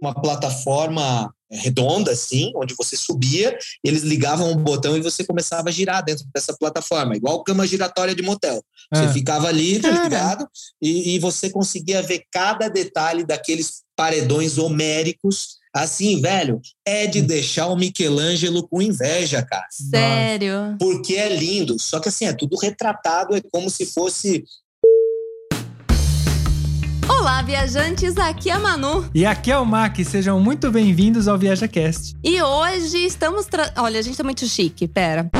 uma plataforma redonda, assim, onde você subia, eles ligavam um botão e você começava a girar dentro dessa plataforma, igual cama giratória de motel. Você Ah. ficava ali, tá ligado? E, e você conseguia ver cada detalhe daqueles paredões homéricos. Assim, velho, é de deixar o Michelangelo com inveja, cara. Sério. Porque é lindo. Só que assim, é tudo retratado, é como se fosse Olá, viajantes, aqui é a Manu. E aqui é o Mac, sejam muito bem-vindos ao ViajaCast. E hoje estamos. Tra... Olha, a gente tá muito chique, pera.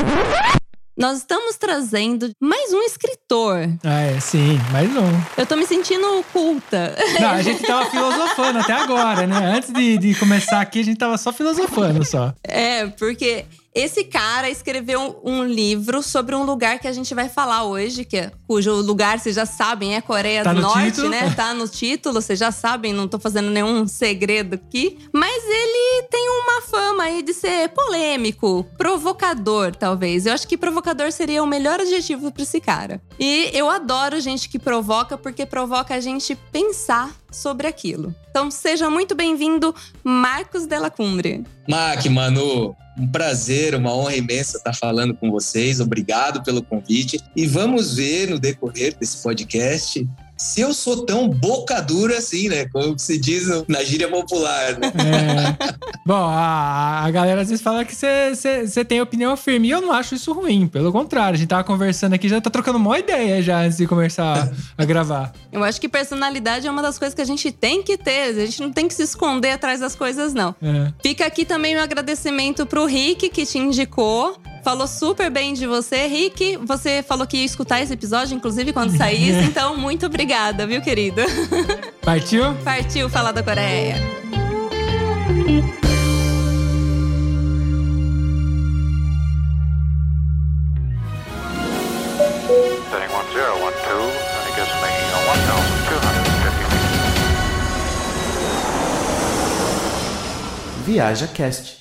Nós estamos trazendo mais um escritor. Ah, é, sim, mais um. Eu tô me sentindo culta. Não, a gente tava filosofando até agora, né? Antes de, de começar aqui, a gente tava só filosofando só. É, porque esse cara escreveu um livro sobre um lugar que a gente vai falar hoje, que é, cujo lugar, vocês já sabem, é Coreia Tá do no Norte, título. né? Tá no título, vocês já sabem, não tô fazendo nenhum segredo aqui. Mas ele tem uma fama aí de ser polêmico, provocador, talvez. Eu acho que provocador seria o melhor adjetivo pra esse cara. E eu adoro gente que provoca, porque provoca a gente pensar sobre aquilo. Então seja muito bem-vindo, Marcos Della Cumbre. Mac, Manu, um prazer, uma honra imensa estar falando com vocês. Obrigado pelo convite. E vamos ver no decorrer desse podcast se eu sou tão boca dura assim, né? Como se diz na gíria popular, né? É. Bom, a, a galera às vezes fala que você tem opinião firme. E eu não acho isso ruim. Pelo contrário, a gente tava conversando aqui, já tá trocando uma ideia já antes de começar a gravar. Eu acho que personalidade é uma das coisas que a gente tem que ter. A gente não tem que se esconder atrás das coisas, não. É. Fica aqui também um agradecimento pro Rick, que te indicou. Falou super bem de você. Rick, você falou que ia escutar esse episódio, inclusive, quando saísse. Então, muito obrigada, viu, querido? Partiu? Partiu falar da Coreia. Setting 1012,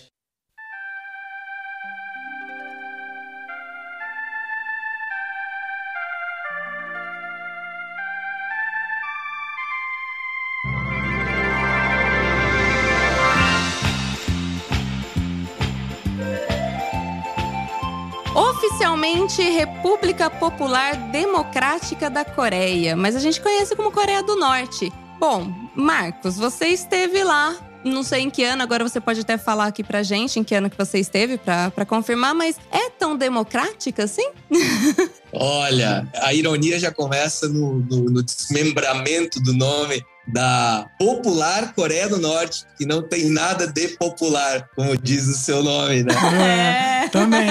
Oficialmente República Popular Democrática da Coreia, mas a gente conhece como Coreia do Norte. Bom, Marcos, você esteve lá. Não sei em que ano, agora você pode até falar aqui pra gente em que ano que você esteve pra, pra confirmar, mas é tão democrática assim? Olha, a ironia já começa no, no- no desmembramento do nome da popular Coreia do Norte, que não tem nada de popular, como diz o seu nome, né? É. Também.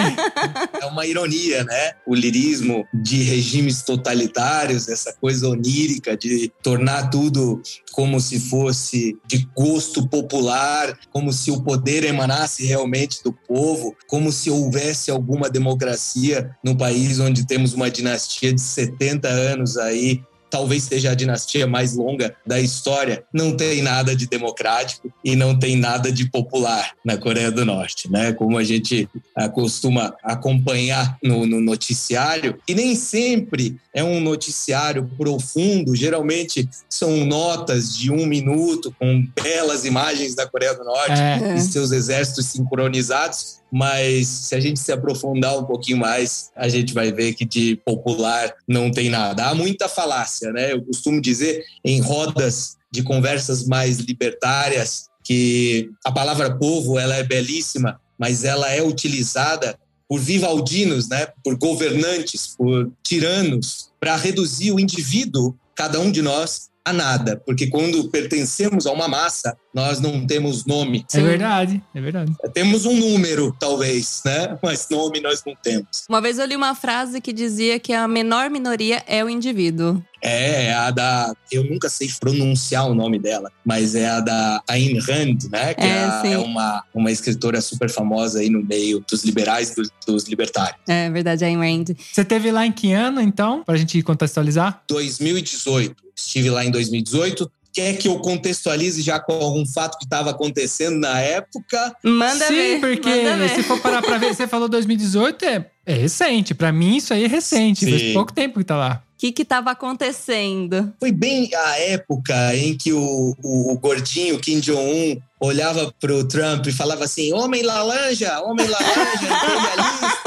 É uma ironia, né? O lirismo de regimes totalitários, essa coisa onírica de tornar tudo como se fosse de gosto popular, como se o poder emanasse realmente do povo, como se houvesse alguma democracia no país onde temos uma dinastia de 70 anos aí. Talvez seja a dinastia mais longa da história. Não tem nada de democrático e não tem nada de popular na Coreia do Norte, né? Como a gente ah, costuma acompanhar no, no noticiário, e nem sempre é um noticiário profundo, geralmente são notas de um minuto com belas imagens da Coreia do Norte É. e seus exércitos sincronizados, mas se a gente se aprofundar um pouquinho mais, a gente vai ver que de popular não tem nada. Há muita falácia, né? Eu costumo dizer em rodas de conversas mais libertárias que a palavra povo ela é belíssima, mas ela é utilizada por vivaldinos, né, por governantes, por tiranos, para reduzir o indivíduo, cada um de nós, a nada. Porque quando pertencemos a uma massa, nós não temos nome. É verdade, é verdade. Temos um número, talvez, né? Mas nome nós não temos. Uma vez eu li uma frase que dizia que a menor minoria é o indivíduo. É a da. Eu nunca sei pronunciar o nome dela, mas é a da Ayn Rand, né? Que É, é, a- é uma, uma escritora super famosa aí no meio dos liberais, dos, dos libertários. É verdade, Ayn Rand. Você teve lá em que ano, então? Pra gente contextualizar? 2018. Estive lá em 2018, Quer que eu contextualize já com algum fato que estava acontecendo na época? Manda Sim, ver. porque manda se for parar pra ver, você falou 2018, é, é recente. Pra mim, isso aí é recente. Faz Sim. pouco tempo que tá lá. O que que tava acontecendo? Foi bem a época em que o, o, o gordinho Kim Jong-un olhava pro Trump e falava assim: Homem laranja, homem laranja, imperialista.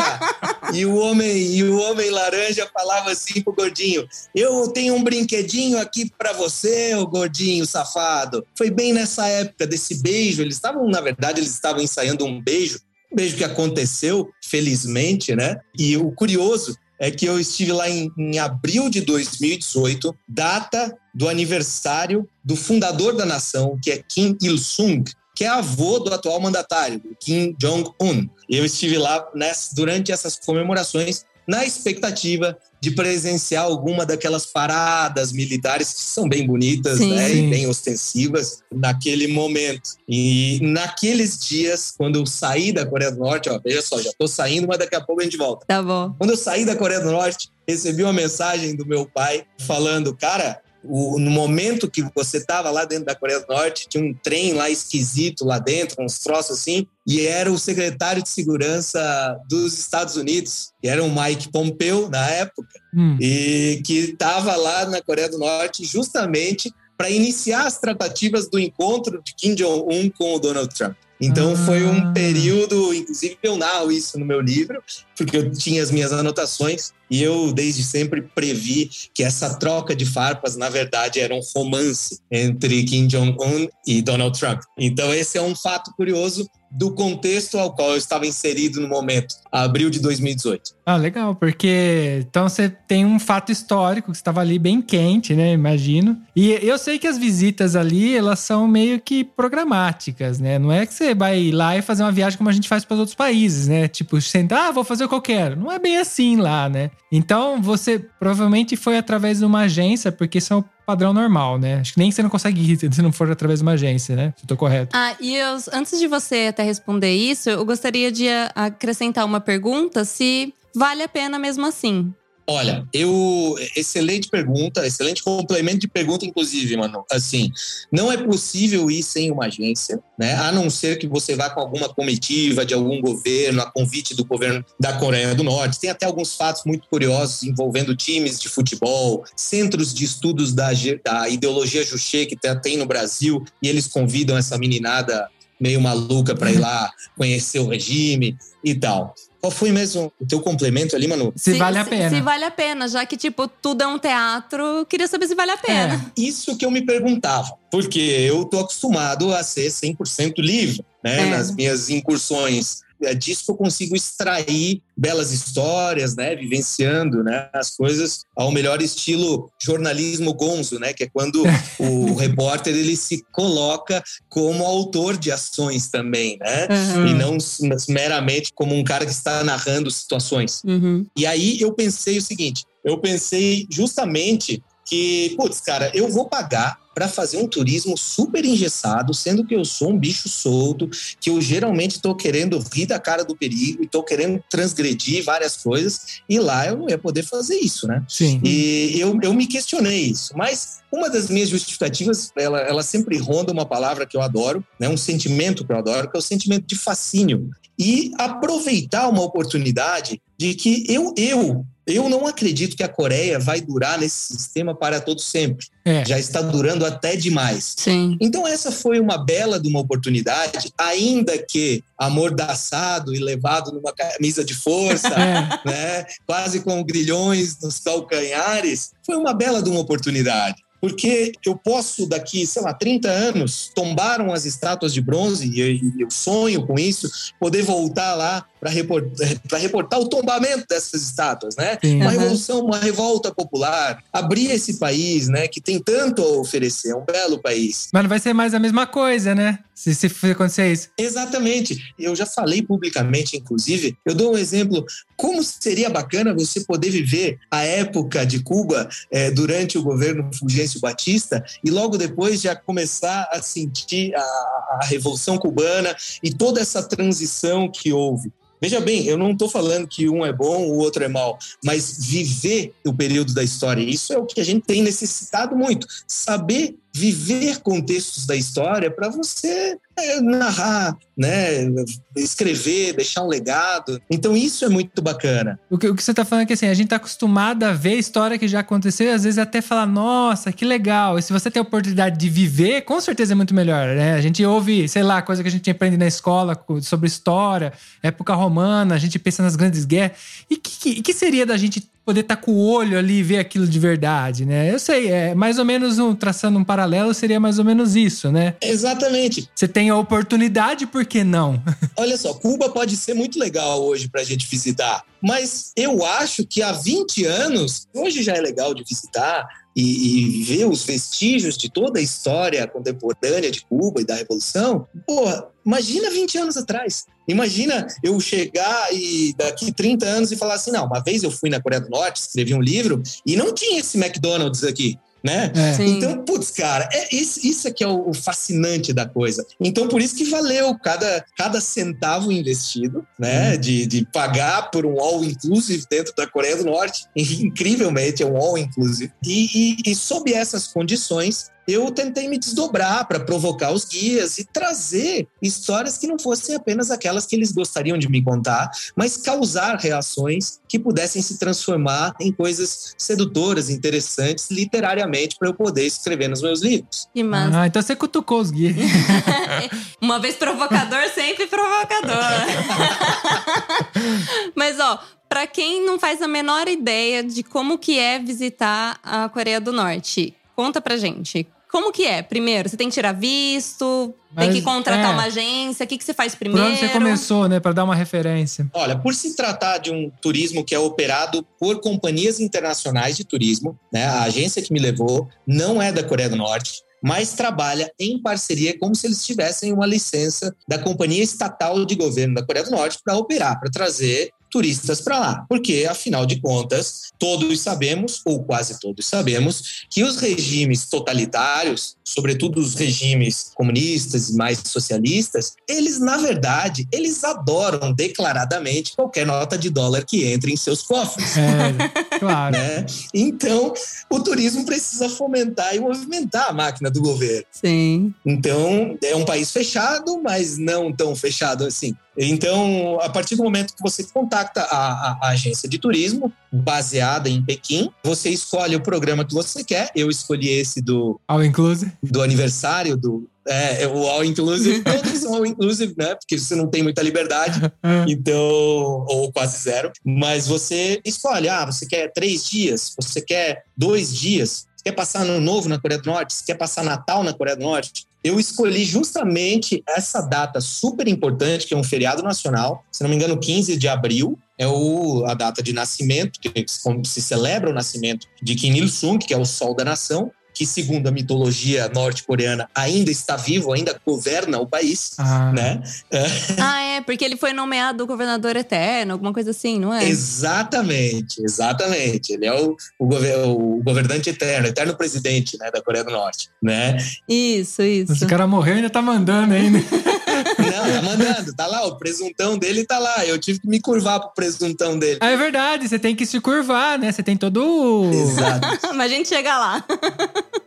E o homem e o homem laranja falava assim pro gordinho: Eu tenho um brinquedinho aqui para você, o gordinho safado. Foi bem nessa época desse beijo. Eles estavam, na verdade, eles estavam ensaiando um beijo, um beijo que aconteceu, felizmente, né? E o curioso é que eu estive lá em, em abril de 2018, data do aniversário do fundador da nação, que é Kim Il-sung, que é avô do atual mandatário, Kim Jong-un. Eu estive lá nessa, durante essas comemorações na expectativa de presenciar alguma daquelas paradas militares que são bem bonitas Sim. né, Sim. e bem ostensivas naquele momento. E naqueles dias, quando eu saí da Coreia do Norte, ó, veja só, já estou saindo, mas daqui a pouco a gente volta. Tá bom. Quando eu saí da Coreia do Norte, recebi uma mensagem do meu pai falando, cara, o- no momento que você estava lá dentro da Coreia do Norte, tinha um trem lá esquisito lá dentro, uns troços assim, e era o secretário de segurança dos Estados Unidos, que era o Mike Pompeo na época, Hum. e que estava lá na Coreia do Norte justamente para iniciar as tratativas do encontro de Kim Jong-un com o Donald Trump. Então Ah. foi um período, inclusive eu narro isso no meu livro, porque eu tinha as minhas anotações e eu desde sempre previ que essa troca de farpas na verdade era um romance entre Kim Jong-un e Donald Trump. Então esse é um fato curioso do contexto ao qual eu estava inserido no momento, abril de 2018. Ah, legal, porque então você tem um fato histórico que estava ali bem quente, né? Imagino. E eu sei que as visitas ali, elas são meio que programáticas, né? Não é que você vai lá e fazer uma viagem como a gente faz para os outros países, né? Tipo, sentar, ah, vou fazer que eu quero. Não é bem assim lá, né? Então você provavelmente foi através de uma agência, porque isso é o padrão normal, né? Acho que nem você não consegue ir se não for através de uma agência, né? Se eu tô correto. Ah, e eu, antes de você até responder isso, eu gostaria de a- acrescentar uma pergunta se vale a pena mesmo assim. Olha, eu. Excelente pergunta, excelente complemento de pergunta, inclusive, mano. Assim, não é possível ir sem uma agência, né? A não ser que você vá com alguma comitiva de algum governo, a convite do governo da Coreia do Norte. Tem até alguns fatos muito curiosos envolvendo times de futebol, centros de estudos da, da ideologia Juche que tem- tem no Brasil, e eles convidam essa meninada meio maluca para ir lá conhecer o regime e tal. Qual foi mesmo o teu complemento ali, Manu? Se, vale a pena. Se vale a pena, já que, tipo, tudo é um teatro, eu queria saber se vale a pena. Isso que eu me perguntava, porque eu tô acostumado a ser 100% livre, né? É. Nas minhas incursões. É disso que eu consigo extrair belas histórias, né? Vivenciando né? as coisas ao melhor estilo jornalismo gonzo, né? Que é quando o repórter ele se coloca como autor de ações também, né? Uhum. E não meramente como um cara que está narrando situações. Uhum. E aí eu pensei o seguinte: eu pensei justamente que, putz, cara, eu vou pagar para fazer um turismo super engessado, sendo que eu sou um bicho solto, que eu geralmente estou querendo rir da cara do perigo e estou querendo transgredir várias coisas, e lá eu não ia poder fazer isso, né? Sim. E eu, eu me questionei isso, mas uma das minhas justificativas, ela, ela sempre ronda uma palavra que eu adoro, né, um sentimento que eu adoro, que é o sentimento de fascínio. E aproveitar uma oportunidade de que eu, eu, eu não acredito que a Coreia vai durar nesse sistema para todo sempre. É. Já está durando até demais. Sim. Então essa foi uma bela de uma oportunidade, ainda que amordaçado e levado numa camisa de força, É. né, quase com grilhões nos calcanhares, foi uma bela de uma oportunidade. Porque eu posso, daqui, sei lá, 30 anos, tombaram as estátuas de bronze, e eu, e eu sonho com isso, poder voltar lá para reportar, reportar o tombamento dessas estátuas, né? Sim. Uma revolução, uma revolta popular, abrir esse país, né, que tem tanto a oferecer, é um belo país. Mas não vai ser mais a mesma coisa, né? Se, se acontecer isso. Exatamente. Eu já falei publicamente, inclusive, eu dou um exemplo. Como seria bacana você poder viver a época de Cuba eh, durante o governo Fulgêncio Batista e logo depois já começar a sentir a, a Revolução Cubana e toda essa transição que houve. Veja bem, eu não estou falando que um é bom, o outro é mal, mas viver o período da história, isso é o que a gente tem necessitado muito. Saber viver contextos da história para você é, narrar, né, escrever, deixar um legado. Então isso é muito bacana. O que, o que você tá falando é que assim, a gente tá acostumado a ver história que já aconteceu e às vezes até falar, nossa, que legal. E se você tem a oportunidade de viver, com certeza é muito melhor, né? A gente ouve, sei lá, coisa que a gente aprende na escola sobre história, época romana, a gente pensa nas grandes guerras. E que, que, que seria da gente poder estar tá com o olho ali e ver aquilo de verdade, né? Eu sei, é mais ou menos um, traçando um paralelo, seria mais ou menos isso, né? Exatamente. Você tem a oportunidade, por que não? Olha só, Cuba pode ser muito legal hoje para a gente visitar, mas eu acho que há 20 anos, hoje já é legal de visitar, e, e, ver os vestígios de toda a história contemporânea de Cuba e da Revolução, porra, imagina 20 anos atrás. Imagina eu chegar e daqui 30 anos e falar assim: não, uma vez eu fui na Coreia do Norte, escrevi um livro e não tinha esse McDonald's aqui né? É. Então, putz, cara, é, isso, isso é que é o, o, fascinante da coisa. Então, por isso que valeu cada, cada centavo investido, né? Hum. De, de pagar por um all-inclusive dentro da Coreia do Norte. Incrivelmente, é um all-inclusive. E, e, e sob essas condições, eu tentei me desdobrar para provocar os guias e trazer histórias que não fossem apenas aquelas que eles gostariam de me contar, mas causar reações que pudessem se transformar em coisas sedutoras, interessantes literariamente para eu poder escrever nos meus livros. Que massa. Ah, então você cutucou os guias. Uma vez provocador, sempre provocador. mas ó, para quem não faz a menor ideia de como que é visitar a Coreia do Norte, conta pra gente. Como que é? Primeiro, você tem que tirar visto, Mas, tem que contratar é. uma agência. O que, que você faz primeiro? Por onde você começou, né? Para dar uma referência. Olha, por se tratar de um turismo que é operado por companhias internacionais de turismo, né? A agência que me levou não é da Coreia do Norte mas trabalha em parceria como se eles tivessem uma licença da companhia estatal de governo da Coreia do Norte para operar, para trazer turistas para lá. Porque, afinal de contas, todos sabemos, ou quase todos sabemos, que os regimes totalitários, sobretudo os regimes comunistas e mais socialistas, eles, na verdade, eles adoram declaradamente qualquer nota de dólar que entre em seus cofres. É, claro. Né? Então, o turismo precisa fomentar e movimentar a máquina do governo. Sim. Então, é um país fechado, mas não tão fechado assim. Então, a partir do momento que você contacta a, a, a, agência de turismo, baseada em Pequim, você escolhe o programa que você quer. Eu escolhi esse do. All Inclusive? Do aniversário do. É, o All Inclusive, todos são All Inclusive, né? Porque você não tem muita liberdade, é. então, ou quase zero. Mas você escolhe, ah, você quer três dias, você quer dois dias, você quer passar ano novo na Coreia do Norte, você quer passar Natal na Coreia do Norte, eu escolhi justamente essa data super importante, que é um feriado nacional, se não me engano, 15 de abril, é o, a data de nascimento, que se celebra o nascimento de Kim Il-sung, que é o sol da nação, que segundo a mitologia norte-coreana ainda está vivo, ainda governa o país, ah. né? ah, é, porque ele foi nomeado governador eterno, alguma coisa assim, não é? Exatamente, exatamente. Ele é o, o, o governante eterno, eterno presidente, né, da Coreia do Norte, né? Isso, isso. Esse cara morreu e ainda tá mandando ainda. Não, tá mandando, tá lá, o presuntão dele tá lá. Eu tive que me curvar pro presuntão dele. Ah, é verdade, você tem que se curvar, né? Você tem todo. Exato. Mas a gente chega lá.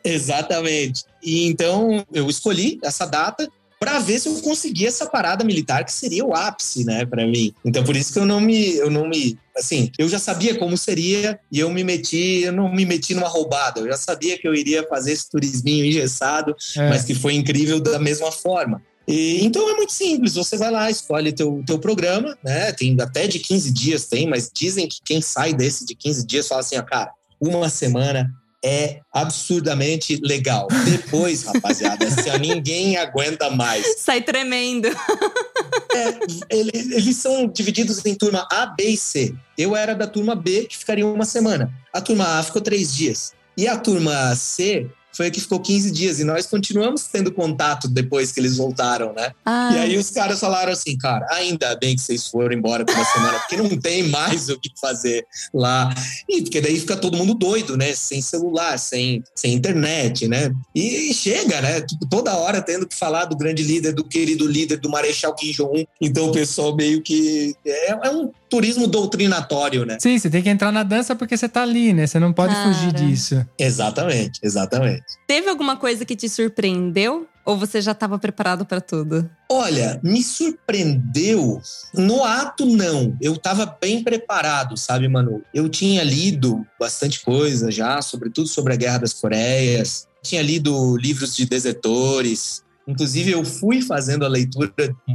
Exatamente. E então eu escolhi essa data para ver se eu conseguia essa parada militar que seria o ápice, né, para mim. Então por isso que eu não me eu não me assim, eu já sabia como seria e eu me meti, eu não me meti numa roubada. Eu já sabia que eu iria fazer esse turisminho engessado, é. mas que foi incrível da mesma forma. E, então é muito simples, você vai lá, escolhe teu, teu programa, né? Tem até de 15 dias, tem, mas dizem que quem sai desse de 15 dias fala assim, ó, cara, uma semana é absurdamente legal. Depois, rapaziada, assim, ninguém aguenta mais. Sai tremendo. É, eles, eles são divididos em turma A, B e C. Eu era da turma B, que ficaria uma semana. A turma A ficou três dias. E a turma C foi a que ficou 15 dias. E nós continuamos tendo contato depois que eles voltaram, né? Ah. E aí os caras falaram assim, cara, ainda bem que vocês foram embora por uma semana, porque não tem mais o que fazer lá. E porque daí fica todo mundo doido, né? Sem celular, sem, sem internet, né? E chega, né? Tipo, toda hora tendo que falar do grande líder, do querido líder, do Marechal Kim Jong-un. Então o pessoal meio que... É, é um turismo doutrinatório, né? Sim, você tem que entrar na dança porque você tá ali, né? Você não pode Cara. fugir disso. Exatamente, exatamente. Teve alguma coisa que te surpreendeu? Ou você já estava preparado para tudo? Olha, me surpreendeu. No ato, não. Eu estava bem preparado, sabe, Manu? Eu tinha lido bastante coisa já, sobretudo sobre a Guerra das Coreias. Tinha lido livros de desertores. Inclusive, eu fui fazendo a leitura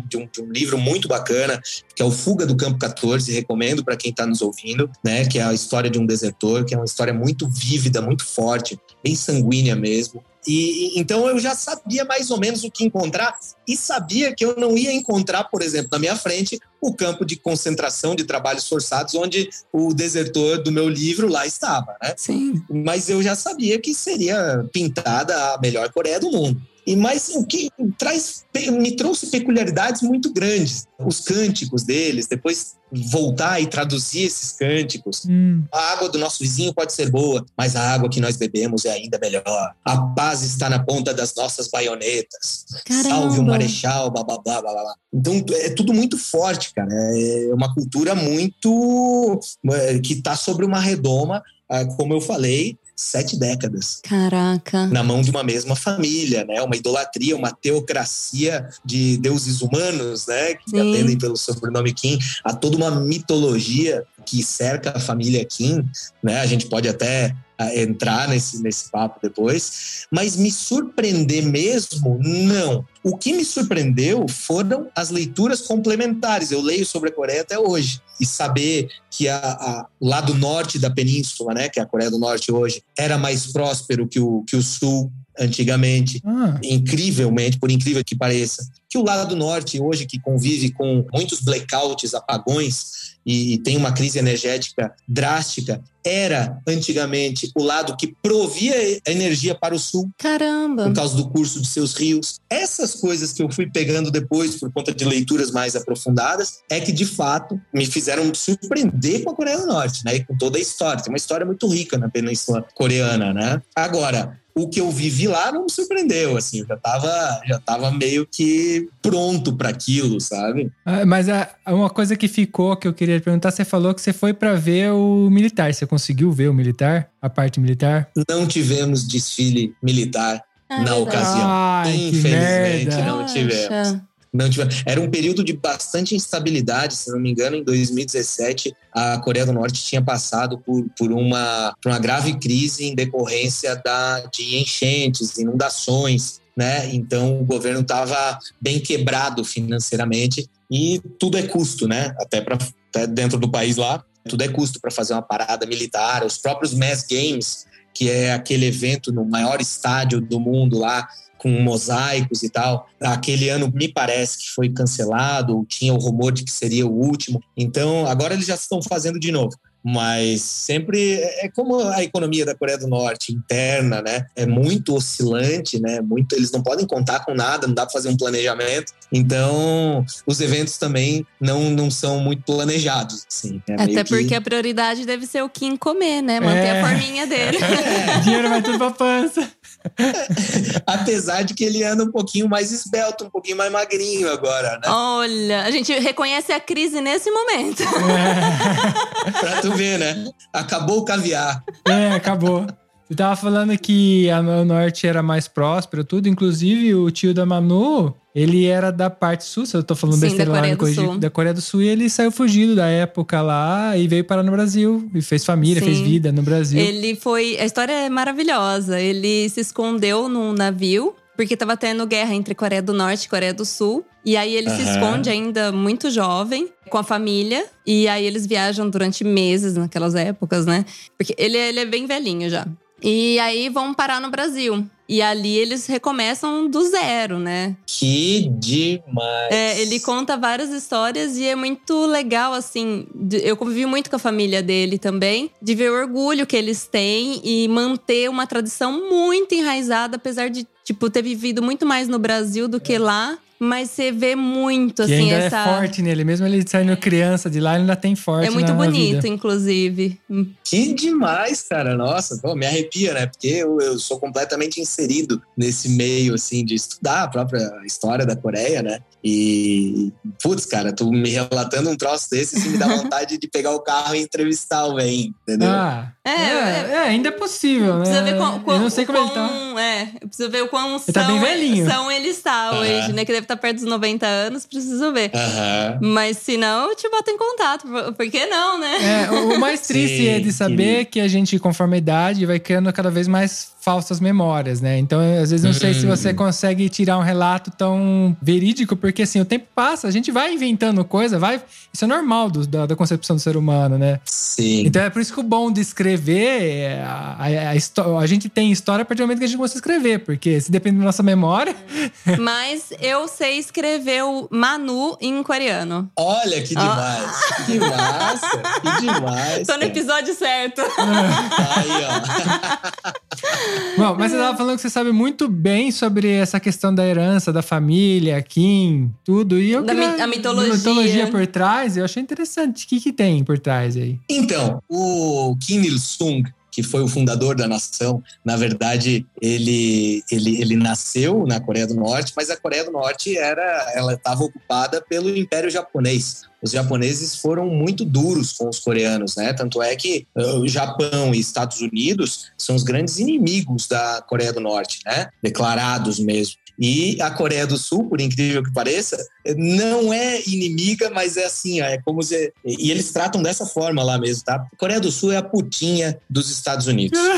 de um, de um, livro muito bacana, que é o Fuga do Campo 14, recomendo para quem está nos ouvindo, né? Que é a história de um desertor, que é uma história muito vívida, muito forte, bem sanguínea mesmo. E então eu já sabia mais ou menos o que encontrar e sabia que eu não ia encontrar, por exemplo, na minha frente, o campo de concentração de trabalhos forçados, onde o desertor do meu livro lá estava, né? Sim. Mas eu já sabia que seria pintada a melhor Coreia do mundo. E mais o que traz me trouxe peculiaridades muito grandes. Os cânticos deles, depois voltar e traduzir esses cânticos. Hum. A água do nosso vizinho pode ser boa, mas a água que nós bebemos é ainda melhor. A paz está na ponta das nossas baionetas. Caramba. Salve o marechal, blá, blá, blá, blá, blá. Então é tudo muito forte, cara. É uma cultura muito é, que está sobre uma redoma, ah, como eu falei, sete décadas. Caraca. Na mão de uma mesma família, né? Uma idolatria, uma teocracia de deuses humanos, né? Que Sim. atendem pelo sobrenome Kim, a toda uma mitologia que cerca a família Kim, né? A gente pode até entrar nesse, nesse papo depois, mas me surpreender mesmo, não. O que me surpreendeu foram as leituras complementares. Eu leio sobre a Coreia até hoje. E saber que a, a lado norte da península, né, que é a Coreia do Norte hoje, era mais próspero que o, que o sul antigamente, ah. incrivelmente, por incrível que pareça, que o lado norte hoje que convive com muitos blackouts, apagões, e tem uma crise energética drástica, era antigamente o lado que provia energia para o sul. Caramba! Por causa do curso de seus rios. Essas coisas que eu fui pegando depois por conta de leituras mais aprofundadas é que de fato me fizeram surpreender com a Coreia do Norte, né? E com toda a história. Tem uma história muito rica na Península Coreana, né? Agora, o que eu vivi lá não me surpreendeu, assim, eu já tava, já tava meio que pronto para aquilo, sabe? Ah, mas a, uma coisa que ficou que eu queria perguntar, você falou que você foi para ver o militar, você conseguiu ver o militar, a parte militar? Não tivemos desfile militar ah, na ocasião. Ai, Infelizmente, não tivemos. Não. Era um período de bastante instabilidade, se não me engano, em 2017 a Coreia do Norte tinha passado por, por, uma, por uma grave crise em decorrência da, de enchentes, inundações, né? Então o governo estava bem quebrado financeiramente e tudo é custo, né? Até para dentro do país lá, tudo é custo para fazer uma parada militar. Os próprios Mass Games, que é aquele evento no maior estádio do mundo lá, com mosaicos e tal. Aquele ano me parece que foi cancelado, tinha o rumor de que seria o último. Então, agora eles já estão fazendo de novo mas sempre é, é como a economia da Coreia do Norte interna, né? É muito oscilante, né? Muito, eles não podem contar com nada, não dá para fazer um planejamento. Então, os eventos também não, não são muito planejados, assim. É Até porque que... a prioridade deve ser o Kim comer, né? Manter é. a forminha dele. É. Dinheiro vai tudo pra pança. Apesar de que ele anda um pouquinho mais esbelto, um pouquinho mais magrinho agora, né? Olha, a gente reconhece a crise nesse momento. É. pra tu ver, né? Acabou o caviar. É, acabou. Você tava falando que a, o norte era mais próspero, tudo. Inclusive, o tio da Manu, ele era da parte sul, se eu tô falando Sim, besteira da Coreia, lá, Sul. da Coreia do Sul, e ele saiu fugido da época lá e veio parar no Brasil. E fez família, Sim. fez vida no Brasil. Ele foi. A história é maravilhosa. Ele se escondeu num navio porque estava tendo guerra entre Coreia do Norte e Coreia do Sul. E aí ele uhum. se esconde ainda muito jovem, com a família. E aí eles viajam durante meses naquelas épocas, né? Porque ele, ele é bem velhinho já. E aí vão parar no Brasil. E ali eles recomeçam do zero, né? Que demais! É, ele conta várias histórias e é muito legal, assim. Eu convivi muito com a família dele também, de ver o orgulho que eles têm e manter uma tradição muito enraizada, apesar de, tipo, ter vivido muito mais no Brasil do que lá. Mas você vê muito, que assim, ainda é essa. É forte nele, mesmo ele saindo criança de lá, ele ainda tem forte. É muito na, bonito, na inclusive. Que demais, cara. Nossa, pô, me arrepia, né? Porque eu, eu sou completamente inserido nesse meio, assim, de estudar a própria história da Coreia, né? E, putz, cara, tu me relatando um troço desse, assim, me dá vontade de pegar o carro e entrevistar o Ben, entendeu? Ah. É, É, é, ainda é possível, né? Precisa ver quão, quão, Eu não sei como ele quão- tá. É, precisa ver o quão Ele tá são, bem velhinho. são ele está Aham. hoje, né? Que deve estar perto dos 90 anos, preciso ver. Aham. Mas se não, eu te boto em contato. Por- que não, né? É, o o mais triste Sim, é de saber que a gente, conforme a idade, vai criando cada vez mais falsas memórias, né? Então, às vezes, não sei se Hum. você consegue tirar um relato tão verídico, porque assim, o tempo passa, a gente vai inventando coisa, vai. Isso é normal do- da, da concepção do ser humano, né? Sim. Então é por isso que o bom de escrever, é, a, a, a, a gente tem história a partir do momento que a gente começa a escrever, porque se depende da nossa memória. Mas eu sei escrever o Manu em coreano. Olha que demais. Que massa. Que demais. Tô no episódio certo. Aí, ó. Bom, mas você tava falando que você sabe muito bem sobre essa questão da herança, da família, Kim, tudo. E eu Da queria- a mitologia. mitologia por trás, eu achei interessante. O que, que tem por trás aí? Então, o Kim Il-sung, que foi o fundador da nação, na verdade, ele, ele, ele nasceu na Coreia do Norte, mas a Coreia do Norte era, ela estava ocupada pelo Império Japonês. Os japoneses foram muito duros com os coreanos, né? Tanto é que uh, o Japão e Estados Unidos são os grandes inimigos da Coreia do Norte, né? Declarados mesmo. E a Coreia do Sul, por incrível que pareça, não é inimiga, mas é assim, é como se. E eles tratam dessa forma lá mesmo, tá? A Coreia do Sul é a putinha dos Estados Unidos.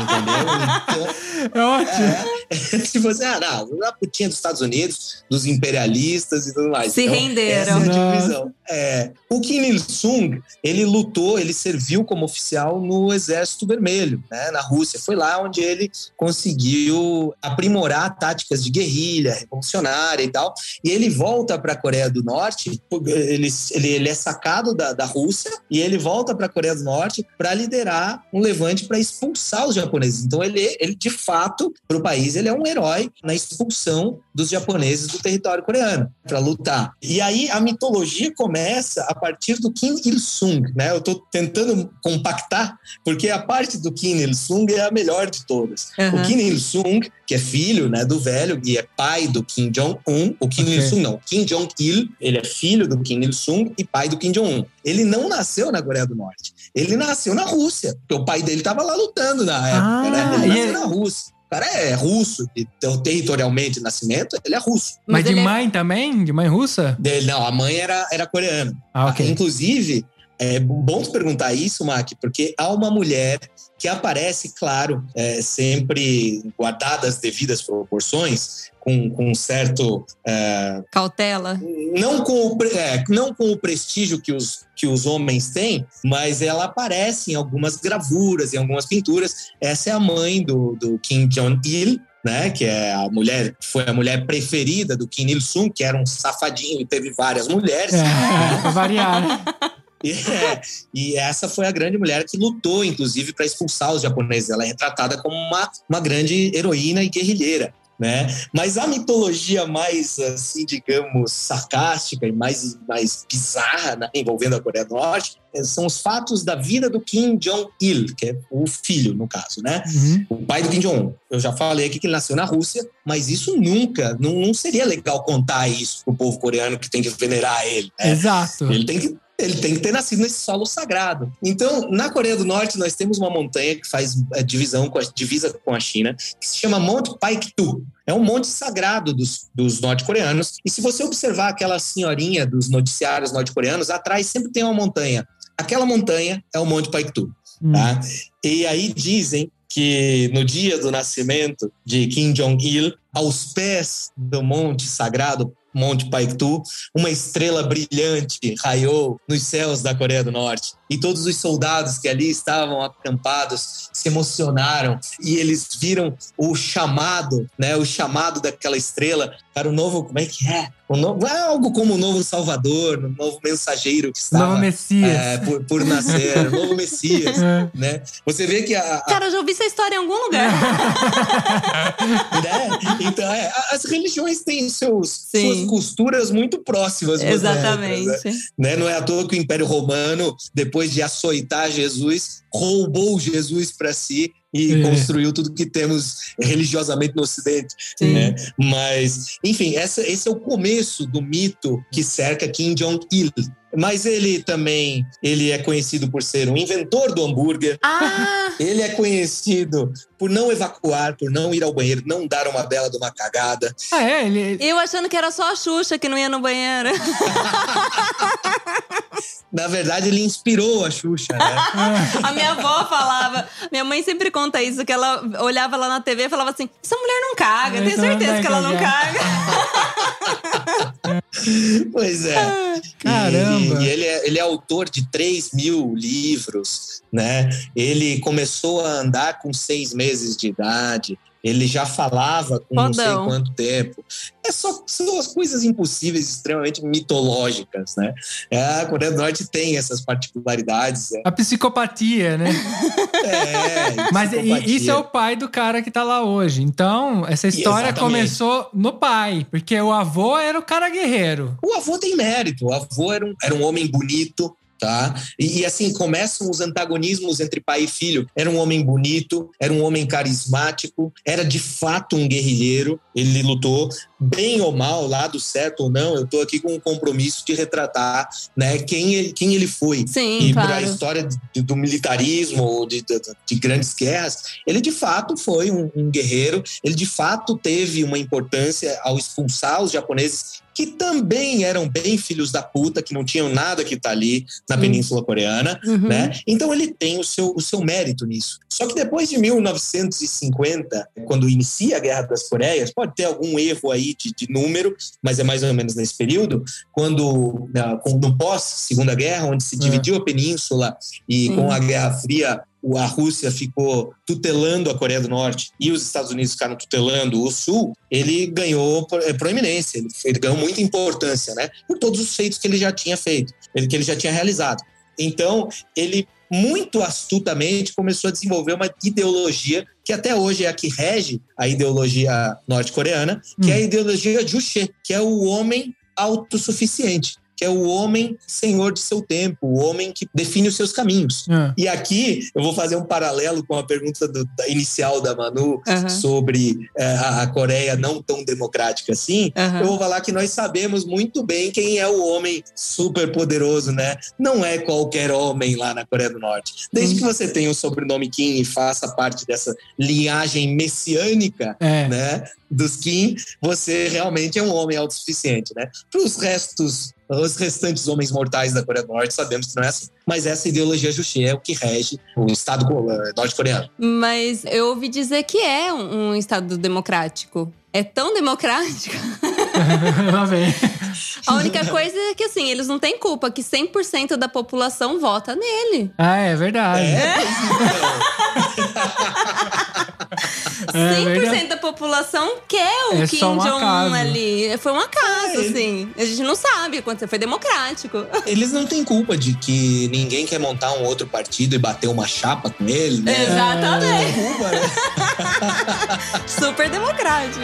entendeu? Então, É ótimo. é, tipo assim, ah, não, a putinha dos Estados Unidos, dos imperialistas e tudo mais. Se Então, renderam. Essa é a divisão. É, o Kim Il-sung, ele lutou, ele serviu como oficial no Exército Vermelho, né, na Rússia. Foi lá onde ele conseguiu aprimorar táticas de guerrilha, revolucionária e tal. E ele volta para a Coreia do Norte, ele, ele, ele é sacado da, da Rússia e ele volta para a Coreia do Norte para liderar um levante para expulsar os japoneses. Então, ele, ele de fato, para o país, ele é um herói na expulsão dos japoneses do território coreano para lutar. E aí a mitologia começa a partir do Kim Il-sung, né? Eu estou tentando compactar porque a parte do Kim Il-sung é a melhor de todas. Aham. O Kim Il-sung, que é filho, né, do velho e é pai do Kim Jong-un, o Kim Ok. Il-sung não, Kim Jong-il, ele é filho do Kim Il-sung e pai do Kim Jong-un. Ele não nasceu na Coreia do Norte. Ele nasceu na Rússia, porque o pai dele estava lá lutando na época, Ah, né? Ele e na Rússia. O cara é russo, então, territorialmente de nascimento, ele é russo. Mas, de ele é- mãe também? De mãe russa? Dele, não, a mãe era, era coreana. Ah, ok. Inclusive, é bom tu perguntar isso, Mac, porque há uma mulher que aparece, claro, é, sempre guardada as devidas proporções, com, com um certo. é, Cautela. não, com o, é, não com o prestígio que os, que os homens têm, mas ela aparece em algumas gravuras, em algumas pinturas. Essa é a mãe do, do Kim Jong-il. Né, que é a mulher, foi a mulher preferida do Kim Il-sung, que era um safadinho e teve várias mulheres. É, variar. E, é, e essa foi a grande mulher que lutou, inclusive, para expulsar os japoneses. Ela é retratada como uma, uma grande heroína e guerrilheira. Né? Mas a mitologia mais, assim, digamos, sarcástica e mais, mais bizarra né, envolvendo a Coreia do Norte eh, são os fatos da vida do Kim Jong-il, que é o filho, no caso, né? Uhum. O pai do Kim Jong-un. Eu já falei aqui que ele nasceu na Rússia, mas isso nunca, não, não seria legal contar isso pro povo coreano que tem que venerar ele. Né? Exato. Ele tem que ele tem que ter nascido nesse solo sagrado. Então, na Coreia do Norte, nós temos uma montanha que faz é, divisão com a, divisa com a China, que se chama Monte Paektu. É um monte sagrado dos, dos norte-coreanos. E se você observar aquela senhorinha dos noticiários norte-coreanos, atrás sempre tem uma montanha. Aquela montanha é o Monte Paektu. Hum. Tá? E aí dizem que no dia do nascimento de Kim Jong-il, aos pés do monte sagrado Monte Paektu, uma estrela brilhante raiou nos céus da Coreia do Norte. E todos os soldados que ali estavam acampados se emocionaram e eles viram o chamado, né, o chamado daquela estrela para o novo, como é que é? O novo, é algo como o novo Salvador, o novo mensageiro que estava Novo Messias. é, por, por nascer, o novo Messias, É. né? Você vê que a, a- Cara, eu já ouvi essa história em algum lugar. né? Então, é, as religiões têm seus, Sim. suas costuras muito próximas. né? Exatamente. né? Não é à toa que o Império Romano, depois de açoitar Jesus, roubou Jesus para si e É. construiu tudo que temos religiosamente no Ocidente. Sim. né? Mas, enfim, essa, esse é o começo do mito que cerca Kim Jong-il. Mas ele também ele é conhecido por ser um inventor do hambúrguer. Ah, Ele é conhecido por não evacuar, por não ir ao banheiro, não dar uma bela de uma cagada. Ah, é? Ele. eu achando que era só a Xuxa que não ia no banheiro. Na verdade, ele inspirou a Xuxa, né? A minha avó falava, minha mãe sempre conta isso, que ela olhava lá na TV e falava assim: essa mulher não caga, tenho Essa não certeza que ela não cagar." caga. pois é. Caramba. E, e ele, é, ele é autor de 3 mil livros, né? Ele começou a andar com seis meses de idade. Ele já falava com não sei Fodão. quanto tempo. É só, são as coisas impossíveis, extremamente mitológicas, né? É, a Coreia do Norte tem essas particularidades. É, A psicopatia, né? é, Mas psicopatia. isso é o pai do cara que tá lá hoje. Então, essa história Exatamente. começou no pai, porque o avô era o cara guerreiro. O avô tem mérito. O avô era um, era um homem bonito, tá? E, e, assim começam os antagonismos entre pai e filho. Era um homem bonito, era um homem carismático, era de fato um guerrilheiro. Ele lutou bem ou mal, lado certo ou não. Eu tô aqui com um compromisso de retratar, né? Quem ele, quem ele foi. Sim, E por a claro. história de- do militarismo, de, de- de grandes guerras, ele de fato foi um, um guerreiro, ele de fato teve uma importância ao expulsar os japoneses, que também eram bem filhos da puta, que não tinham nada que tá ali na. Península Coreana, Uhum. né? Então ele tem o seu, o seu mérito nisso. Só que depois de 1950, quando inicia a Guerra das Coreias, pode ter algum erro aí de, de número, mas é mais ou menos nesse período, quando com- no pós-Segunda Guerra, onde se É. dividiu a península e com a Guerra Fria a Rússia ficou tutelando a Coreia do Norte e os Estados Unidos ficaram tutelando o Sul, ele ganhou eh, proeminência, ele, ele ganhou muita importância, né? Por todos os feitos que ele já tinha feito, que ele já tinha realizado. Então, ele muito astutamente começou a desenvolver uma ideologia que até hoje é a que rege a ideologia norte-coreana, que é a ideologia Juche, que é o homem autossuficiente, que é o homem senhor de seu tempo, o homem que define os seus caminhos. Ah. E aqui eu vou fazer um paralelo com a pergunta do- da inicial da Manu Aham. sobre eh, a, a Coreia não tão democrática assim. Aham. Eu vou falar que nós sabemos muito bem quem é o homem super poderoso, né? Não é qualquer homem lá na Coreia do Norte. Desde que você tenha o sobrenome Kim e faça parte dessa linhagem messiânica, É. né? Dos Kim, você realmente é um homem autossuficiente, né? Para os restos, os restantes homens mortais da Coreia do Norte, sabemos que não é assim. Mas essa ideologia Juche é o que rege o Estado eh, norte-coreano. Mas eu ouvi dizer que é um, Estado democrático. É tão democrático. Lá vem. A única coisa é que, assim, eles não têm culpa que 100% da população vota nele. Ah, é verdade. É. É 100% verdade. da população quer o É Kim Jong-un ali. Foi um acaso, É, ele- assim. A gente não sabe o que aconteceu. Foi democrático. Eles não têm culpa de que ninguém quer montar um outro partido e bater uma chapa com ele, né? Exatamente. Culpa, né? Super democrático.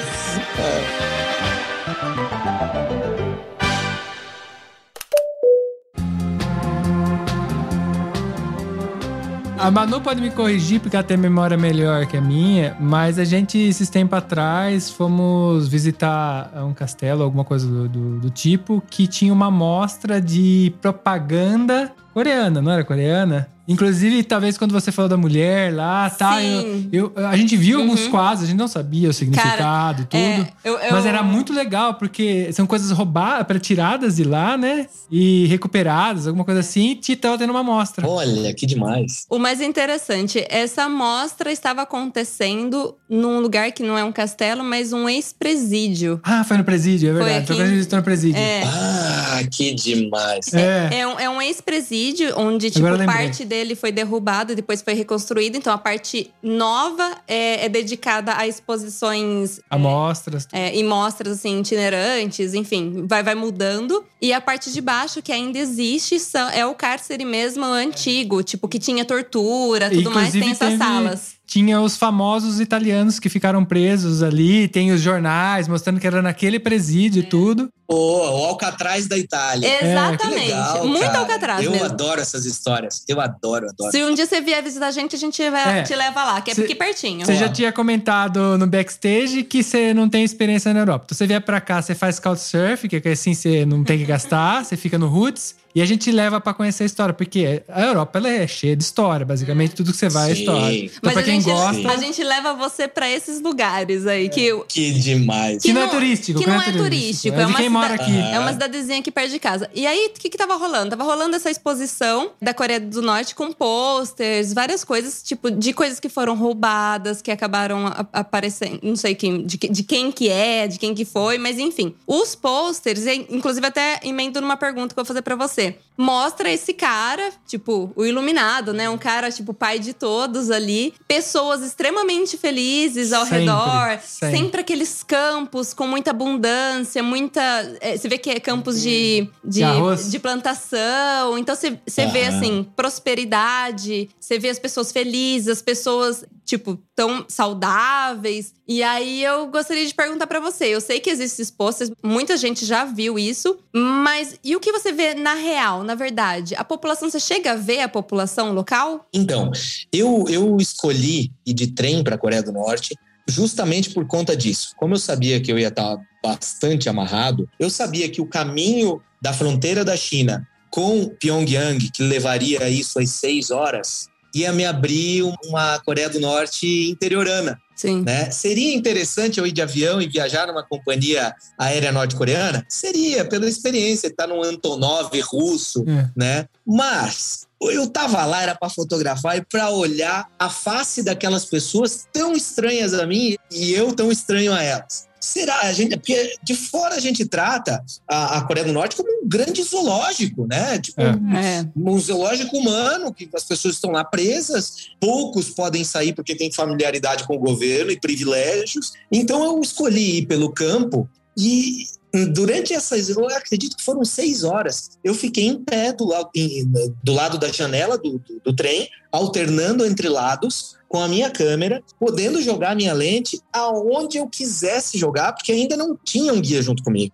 A Manu pode me corrigir porque ela tem memória melhor que a minha, mas a gente, esses tempos atrás, fomos visitar um castelo, alguma coisa do, do- do tipo, que tinha uma mostra de propaganda coreana, não era coreana? Inclusive, talvez quando você falou da mulher lá, tá? Sim. Eu, eu- a gente viu alguns Uhum. quadros, a gente não sabia o significado e tudo. É, eu- eu- Mas era muito legal, porque são coisas roubadas, para tiradas de lá, né? E recuperadas, alguma coisa assim, e tava tendo uma amostra. Olha, que demais. O mais interessante, essa mostra estava acontecendo num lugar que não é um castelo, mas um ex-presídio. Ah, foi no presídio, é verdade. aqui. Foi quando a gente visitou no presídio. É. Ah, que demais. É. É um, é um ex-presídio onde, tipo, parte dele foi derrubada e depois foi reconstruída. Então, a parte nova é, é dedicada a exposições Amostras. é, e mostras, assim, itinerantes. Enfim, vai, vai mudando. E a parte de baixo, que ainda existe, são- é o cárcere mesmo antigo. Tipo, que tinha tortura, tudo mais. Tem essas teve- salas. Tinha os famosos italianos que ficaram presos ali, tem os jornais mostrando que era naquele presídio e tudo. Pô, o Alcatraz da Itália. É, Que Exatamente. legal, Muito cara. Alcatraz Eu mesmo. adoro essas histórias. Eu adoro, adoro. Se um dia você vier visitar a gente, a gente vai, É. te leva lá, que é Cê- aqui pertinho. Você já tinha comentado no backstage que você não tem experiência na Europa. Então você vier pra cá, você faz couchsurf, que assim você não tem que gastar, você fica no Roots. E a gente leva pra conhecer a história, porque a Europa ela é cheia de história, basicamente tudo que você vai é Sim. história. Então, Mas pra a quem gente, gosta. a gente leva você pra esses lugares aí, que, Que demais. Que não é turístico, Que que não é é turístico. turístico, É, é de uma quem mora aqui. É uma cidadezinha aqui perto de casa. E aí, o que que tava rolando? Tava rolando essa exposição da Coreia do Norte com posters, várias coisas, tipo, de coisas que foram roubadas, que acabaram aparecendo. Não sei quem, de, que- de quem que é, de quem que foi, mas enfim. Os posters, inclusive até emendo numa pergunta que eu vou fazer pra você. Mostra esse cara, tipo, o iluminado, né? Um cara, tipo, pai de todos ali. Pessoas extremamente felizes ao Sempre, redor. sempre. sempre aqueles campos com muita abundância, muita. é, você vê que é campos de, de, De de plantação. Então você, você vê, Aham. assim, prosperidade, você vê as pessoas felizes, as pessoas, tipo, tão saudáveis. E aí eu gostaria de perguntar pra você. Eu sei que existem esses posters, muita gente já viu isso, mas e o que você vê na real, na verdade? A população, você chega a ver a população local? Então, eu, eu escolhi ir de trem para a Coreia do Norte justamente por conta disso. Como eu sabia que eu ia estar bastante amarrado, eu sabia que o caminho da fronteira da China com Pyongyang, que levaria isso às seis horas, ia me abrir uma Coreia do Norte interiorana. Sim. né? Seria interessante eu ir de avião e viajar numa companhia aérea norte-coreana? Seria, pela experiência, estar num Antonov russo, É. né? Mas eu tava lá, era para fotografar e para olhar a face daquelas pessoas tão estranhas a mim e eu tão estranho a elas. Será? A gente, porque de fora a gente trata a, a Coreia do Norte como um grande zoológico, né? Tipo, É. É. um zoológico humano, que as pessoas estão lá presas, poucos podem sair porque têm familiaridade com o governo e privilégios. Então eu escolhi ir pelo campo e durante essas, eu acredito que foram seis horas, eu fiquei em pé do, lado- em- do lado da janela do, do- do trem, alternando entre lados, com a minha câmera, podendo jogar minha lente aonde eu quisesse jogar, porque ainda não tinha um guia junto comigo.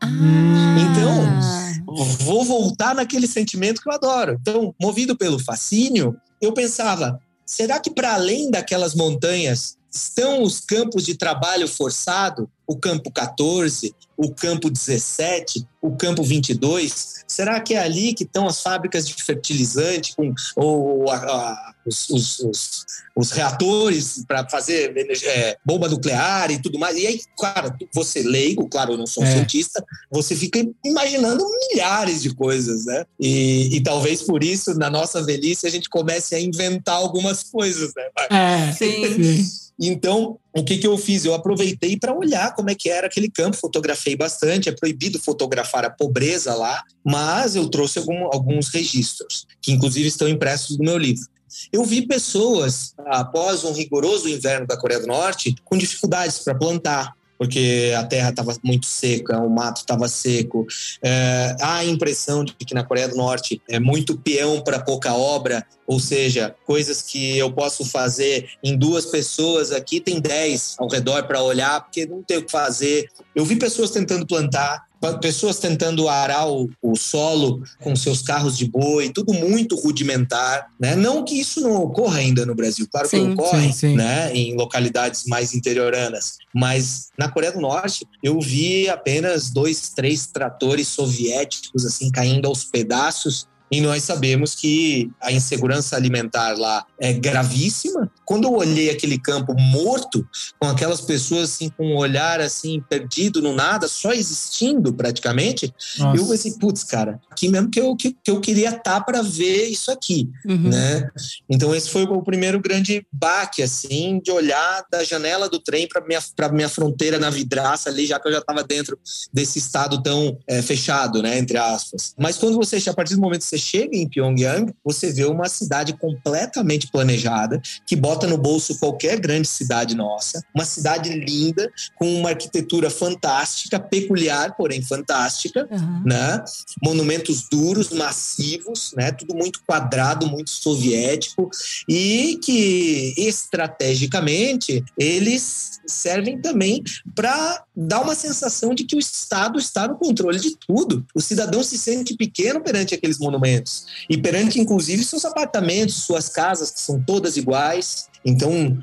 Então. Vou voltar naquele sentimento que eu adoro. Então, movido pelo fascínio, eu pensava: será que para além daquelas montanhas estão os campos de trabalho forçado? O campo 14, o campo 17, o campo 22? Será que é ali que estão as fábricas de fertilizante com, ou a- a- os, os- os- os reatores para fazer energia- é, bomba nuclear e tudo mais? E aí, cara, você leigo, claro, eu não sou um É. cientista, você fica imaginando milhares de coisas, né? E, e talvez por isso, na nossa velhice, a gente comece a inventar algumas coisas, né? É, Sim. sim. Então, o que, que eu fiz? Eu aproveitei para olhar como é que era aquele campo, fotografei bastante. É proibido fotografar a pobreza lá, mas eu trouxe algum- alguns registros, que inclusive estão impressos no meu livro. Eu vi pessoas, após um rigoroso inverno da Coreia do Norte, com dificuldades para plantar, porque a terra estava muito seca, o mato estava seco. É, há a impressão de que na Coreia do Norte é muito peão para pouca obra, ou seja, coisas que eu posso fazer em duas pessoas aqui, tem dez ao redor para olhar, porque não tem o que fazer. Eu vi pessoas tentando plantar, pessoas tentando arar o, o solo com seus carros de boi, tudo muito rudimentar, né? Não que isso não ocorra ainda no Brasil, claro que Sim, ocorre, sim, sim. né? Em localidades mais interioranas, mas na Coreia do Norte eu vi apenas dois, três tratores soviéticos assim caindo aos pedaços e nós sabemos que a insegurança alimentar lá é gravíssima. Quando eu olhei aquele campo morto, com aquelas pessoas assim com um olhar assim perdido no nada, só existindo praticamente, Nossa. eu pensei, putz, cara, aqui mesmo que eu, que, que eu queria estar para ver isso aqui, Uhum. né? Então esse foi o primeiro grande baque, assim, de olhar da janela do trem para minha para minha fronteira na vidraça ali, já que eu já estava dentro desse estado tão é, fechado, né, entre aspas. Mas quando você a partir do momento que você chega em Pyongyang, você vê uma cidade completamente planejada que bota no bolso qualquer grande cidade nossa, uma cidade linda com uma arquitetura fantástica, peculiar, porém fantástica, Uhum. né? Monumentos duros, massivos, né? Tudo muito quadrado, muito soviético e que estrategicamente eles servem também para dar uma sensação de que o Estado está no controle de tudo. O cidadão se sente pequeno perante aqueles monumentos e perante inclusive seus apartamentos, suas casas que são todas iguais. Então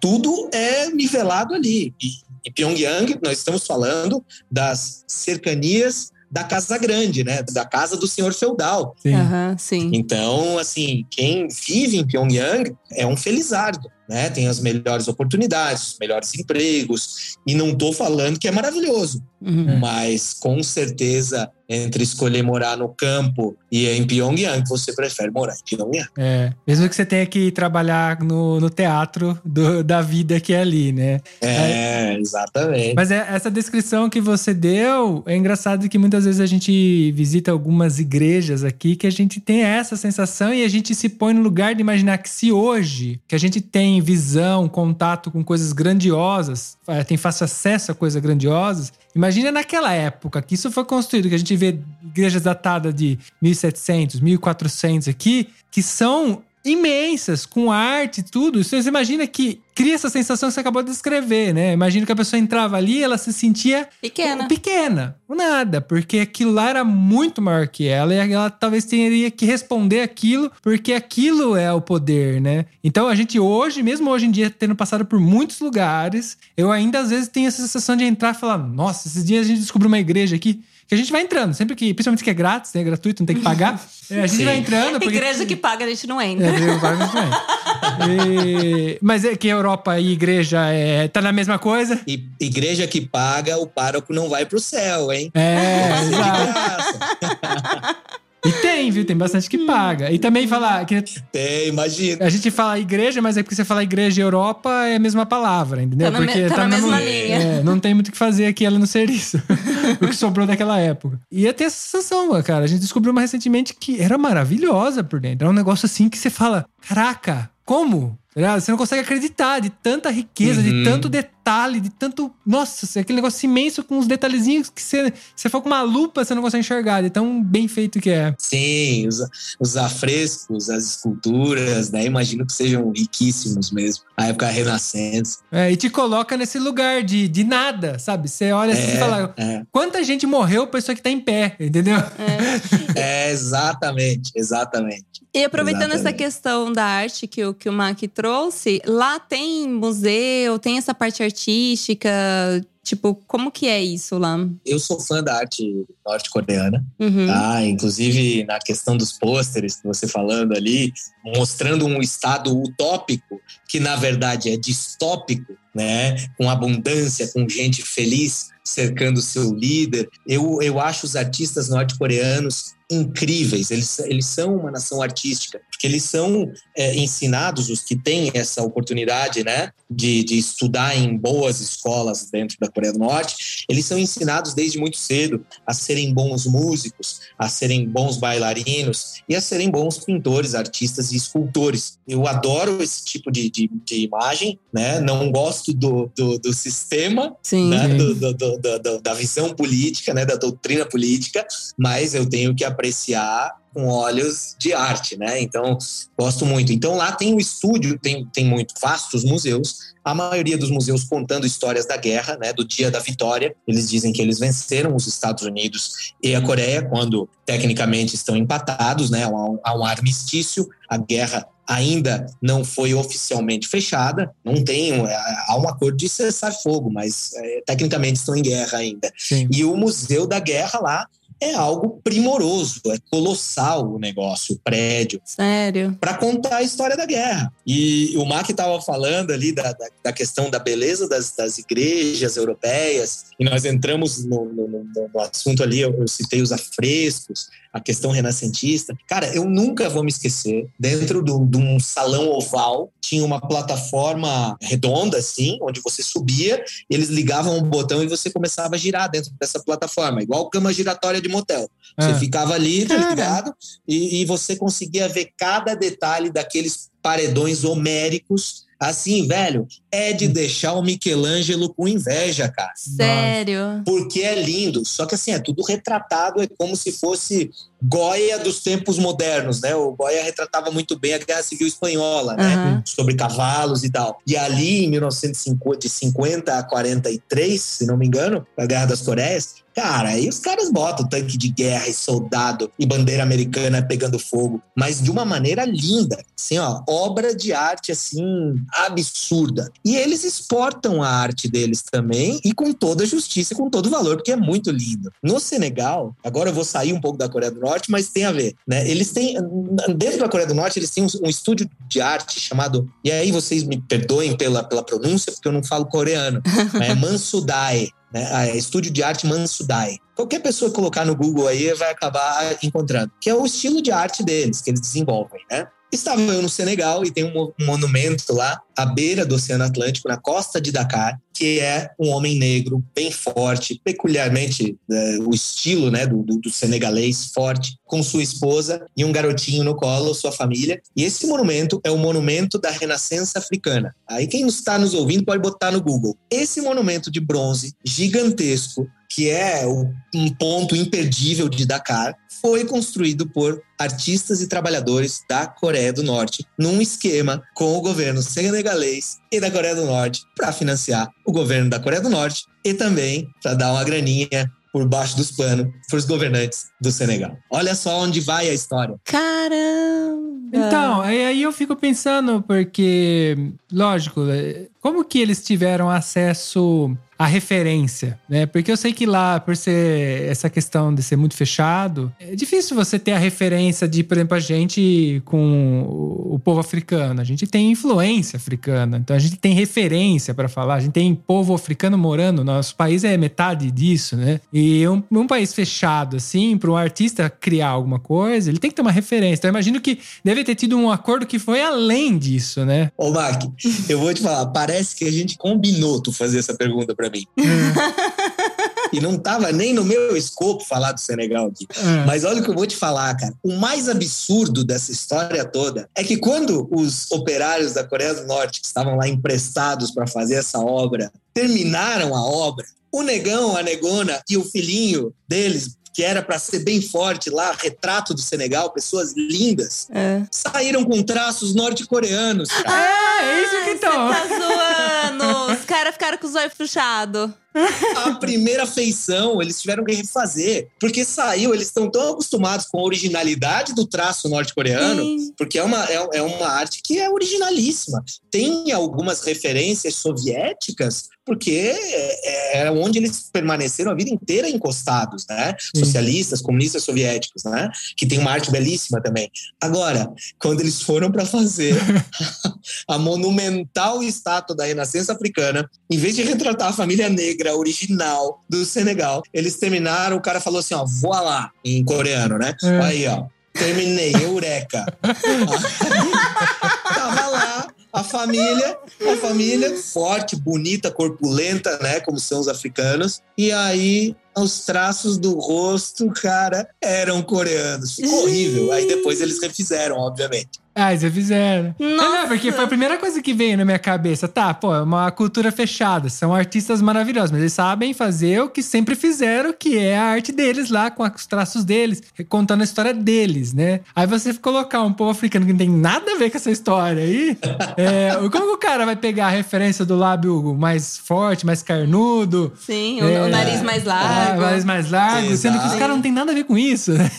tudo é nivelado ali. E, e Pyongyang, nós estamos falando das cercanias da casa grande, né? Da casa do senhor feudal. Sim. Aham, sim. Então, assim, quem vive em Pyongyang é um felizardo, né? Tem as melhores oportunidades, os melhores empregos. E não tô falando que é maravilhoso, Uhum. mas com certeza entre escolher morar no campo e em Pyongyang, você prefere morar em Pyongyang. É. Mesmo que você tenha que trabalhar no, no teatro do- da vida que é ali, né? É, exatamente. Mas é, essa descrição que você deu é engraçado que muitas vezes a gente visita algumas igrejas aqui que a gente tem essa sensação e a gente se põe no lugar de imaginar que se hoje que a gente tem visão, contato com coisas grandiosas, eh, tem fácil acesso a coisas grandiosas, imagina naquela época que isso foi construído, que a gente vê igrejas datadas de 1700, 1400 aqui, que são imensas, com arte e tudo. Você imagina que cria essa sensação que você acabou de descrever, né? Imagina que a pessoa entrava ali ela se sentia Pequena. pequena, nada, porque aquilo lá era muito maior que ela e ela talvez teria que responder aquilo, porque aquilo é o poder, né? Então a gente hoje, mesmo hoje em dia, tendo passado por muitos lugares, eu ainda às vezes tenho essa sensação de entrar e falar: nossa, esses dias a gente descobriu uma igreja aqui. Que a gente vai entrando, sempre que, principalmente que é grátis, né? Gratuito, não tem que pagar. é, a gente Sim. vai entrando. Porque... Igreja que paga, a gente não entra. É, igreja paga, a gente vai. E- Mas é que Europa e igreja é, tá na mesma coisa. E igreja que paga, o pároco não vai pro céu, hein? É, de exato. E tem, viu? Tem bastante que paga. E também falar que Tem, imagina. a gente fala igreja, mas é porque você fala igreja e Europa é a mesma palavra, entendeu? Tá na me- porque tá na mesma linha. é, não tem muito o que fazer aqui ela no serviço. o que sobrou daquela época. E tenho essa sensação, cara. A gente descobriu uma recentemente que era maravilhosa por dentro. Era um negócio assim que você fala: caraca, como? Tá? Você não consegue acreditar de tanta riqueza, de Uhum. tanto detalhe, de tanto. Nossa, aquele negócio imenso com uns detalhezinhos que você, você for com uma lupa, você não consegue enxergar, de tão bem feito que é. Sim, os, os afrescos, as esculturas, né? Imagino que sejam riquíssimos mesmo. A época renascença. É, e te coloca nesse lugar de, de nada, sabe? Você olha assim e É, fala: é, quanta gente morreu pra isso aqui tá em pé, entendeu? é, exatamente, exatamente. E aproveitando essa Exatamente. questão da arte que o, que o Mac trouxe, lá tem museu, tem essa parte artística. Tipo, como que é isso lá? Eu sou fã da arte norte-coreana, Uhum. tá? Inclusive na questão dos pôsteres que você falando ali, mostrando um estado utópico que na verdade é distópico, né? Com abundância, com gente feliz cercando seu líder. Eu, eu acho os artistas norte-coreanos incríveis. Eles, eles são uma nação artística, porque eles são é, ensinados, os que têm essa oportunidade, né, de, de estudar em boas escolas dentro da Coreia do Norte, eles são ensinados desde muito cedo a serem bons músicos, a serem bons bailarinos e a serem bons pintores, artistas e escultores. Eu adoro esse tipo de, de, de imagem, né? Não gosto do, do, do sistema, né? Do, do- do- da visão política, né? Da doutrina política, mas eu tenho que apreciar com olhos de arte, né? Então, gosto muito. Então, lá tem o estúdio, tem, tem muito vastos museus, a maioria dos museus contando histórias da guerra, né? Do dia da vitória. Eles dizem que eles venceram os Estados Unidos e a Coreia quando tecnicamente estão empatados, né? Há um, há um armistício, a guerra ainda não foi oficialmente fechada, não tem, um- há um acordo de cessar fogo, mas é, tecnicamente estão em guerra ainda. Sim. E o Museu da Guerra lá é algo primoroso, é colossal o negócio, o prédio, Sério. para contar a história da guerra. E o Mac estava falando ali da, da, da questão da beleza das, das igrejas europeias, e nós entramos no, no, no- no assunto ali, eu, eu citei os afrescos, a questão renascentista. Cara, eu nunca vou me esquecer, dentro do- de um salão oval, tinha uma plataforma redonda, assim, onde você subia, eles ligavam um botão e você começava a girar dentro dessa plataforma, igual cama giratória de motel. Você Ah. ficava ali, tá ligado? E, e você conseguia ver cada detalhe daqueles paredões homéricos. Assim, velho, é de deixar o Michelangelo com inveja, cara. Sério. Porque é lindo. Só que assim, é tudo retratado, é como se fosse Goya dos tempos modernos, né? O Goya retratava muito bem a Guerra Civil Espanhola, né? Sobre cavalos e tal. E ali, em 1950, de 50 a 43, se não me engano, a Guerra das Coreias, cara, aí os caras botam tanque de guerra e soldado e bandeira americana pegando fogo, mas de uma maneira linda. Assim, ó, obra de arte assim absurda. E eles exportam a arte deles também e com toda justiça, com todo valor, porque é muito lindo. No Senegal, agora eu vou sair um pouco da Coreia do Norte, mas tem a ver, né? Eles têm dentro da Coreia do Norte eles têm um, um estúdio de arte chamado e aí vocês me perdoem pela, pela pronúncia porque eu não falo coreano, é Mansudai. Né? Ah, é Estúdio de Arte Mansudai. Qualquer pessoa colocar no Google aí vai acabar encontrando, que é o estilo de arte deles, que eles desenvolvem, né? Estava eu no Senegal e tem um monumento lá, à beira do Oceano Atlântico, na costa de Dakar, que é um homem negro, bem forte, peculiarmente é, o estilo né, do, do, do, senegalês, forte, com sua esposa e um garotinho no colo, sua família. E esse monumento é o monumento da Renascença Africana. Aí quem está nos ouvindo pode botar no Google. Esse monumento de bronze, gigantesco, que é um ponto imperdível de Dakar, foi construído por artistas e trabalhadores da Coreia do Norte, num esquema com o governo senegalês e da Coreia do Norte para financiar o governo da Coreia do Norte e também para dar uma graninha por baixo dos panos para os governantes do Senegal. Olha só onde vai a história. Caramba! Então, aí eu fico pensando, porque, lógico, como que eles tiveram acesso a referência, né? Porque eu sei que lá, por ser essa questão de ser muito fechado, é difícil você ter a referência de, por exemplo, a gente com o povo africano. A gente tem influência africana, então a gente tem referência para falar. A gente tem povo africano morando. Nosso país é metade disso, né? E um, um país fechado, assim, para um artista criar alguma coisa, ele tem que ter uma referência. Então, eu imagino que deve ter tido um acordo que foi além disso, né? Ô, Mark, eu vou te falar, parece que a gente combinou tu fazer essa pergunta para mim. e não tava nem no meu escopo falar do Senegal aqui. É. Mas olha o que eu vou te falar, cara. O mais absurdo dessa história toda é que quando os operários da Coreia do Norte, que estavam lá emprestados para fazer essa obra, terminaram a obra, o negão, a negona e o filhinho deles que era para ser bem forte lá, retrato do Senegal, pessoas lindas, é. saíram com traços norte-coreanos. Ah, é isso que estão. Você tá zoando. Os caras ficaram com os olhos puxados. A primeira feição eles tiveram que refazer, porque saiu, eles estão tão acostumados com a originalidade do traço norte-coreano, porque é uma, é, é uma arte que é originalíssima. Tem algumas referências soviéticas, porque é, é onde eles permaneceram a vida inteira encostados, né? Socialistas, comunistas soviéticos, né? Que tem uma arte belíssima também. Agora, quando eles foram para fazer a monumental estátua da Renascença Africana, em vez de retratar a família negra original do Senegal, eles terminaram, o cara falou assim, ó, voa lá, em coreano, né? É. Aí, ó, terminei, eureka. Tava lá a família, a família forte, bonita, corpulenta, né, como são os africanos. E aí os traços do rosto, cara, eram coreanos. Ficou horrível. Aí depois eles refizeram, obviamente. Ah, eles fizeram. Nossa. Não, porque foi a primeira coisa que veio na minha cabeça. Tá, pô, é uma cultura fechada. São artistas maravilhosos, mas eles sabem fazer o que sempre fizeram, que é a arte deles lá, com os traços deles, contando a história deles, né? Aí você colocar um povo africano que não tem nada a ver com essa história aí. é, como o cara vai pegar a referência do lábio mais forte, mais carnudo? Sim, é, o, nariz mais largo. o nariz mais largo, Exato. sendo que os caras não tem nada a ver com isso, né?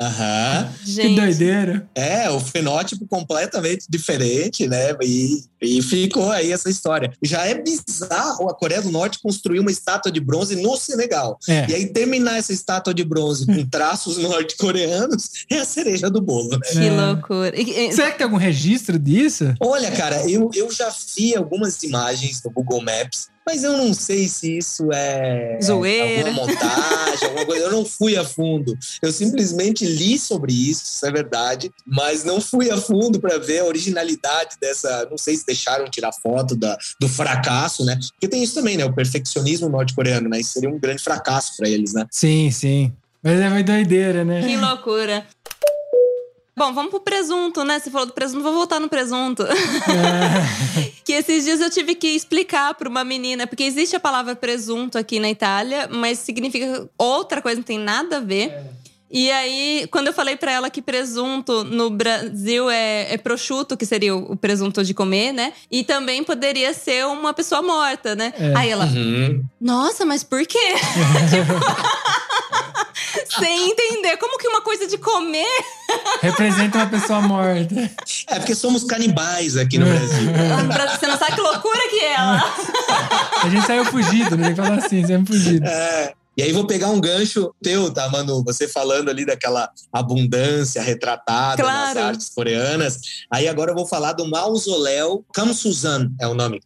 Aham. Que doideira. É, o fenótipo completamente diferente, né? E, e ficou aí essa história. Já é bizarro a Coreia do Norte construir uma estátua de bronze no Senegal. É. E aí terminar essa estátua de bronze com traços norte-coreanos é a cereja do bolo, né? Que é. loucura. Será que tem algum registro disso? Olha, cara, eu, eu já vi algumas imagens no Google Maps mas eu não sei se isso é Zoeira. alguma montagem, alguma coisa. Eu não fui a fundo. Eu simplesmente li sobre isso, isso é verdade, mas não fui a fundo para ver a originalidade dessa. Não sei se deixaram tirar foto da, do fracasso, né? Porque tem isso também, né? O perfeccionismo norte-coreano, né? Isso seria um grande fracasso para eles, né? Sim, sim. Mas é uma doideira, né? Que loucura. Bom, vamos pro presunto, né? Você falou do presunto, vou voltar no presunto. É. que esses dias eu tive que explicar para uma menina, porque existe a palavra presunto aqui na Itália, mas significa outra coisa, não tem nada a ver. É. E aí, quando eu falei para ela que presunto no Brasil é, é prosciutto, que seria o presunto de comer, né? E também poderia ser uma pessoa morta, né? É. Aí ela, uhum. nossa, mas por quê? tipo, sem entender como que uma coisa de comer Representa uma pessoa morta. É porque somos canibais aqui no Brasil. Você não sabe que loucura que é ela. A gente saiu fugido, né? Tem que falar assim, saímos fugido. É. E aí vou pegar um gancho teu, tá, Manu? Você falando ali daquela abundância retratada Claro. nas artes coreanas. Aí agora eu vou falar do mausoléu Kamsusan, é o nome,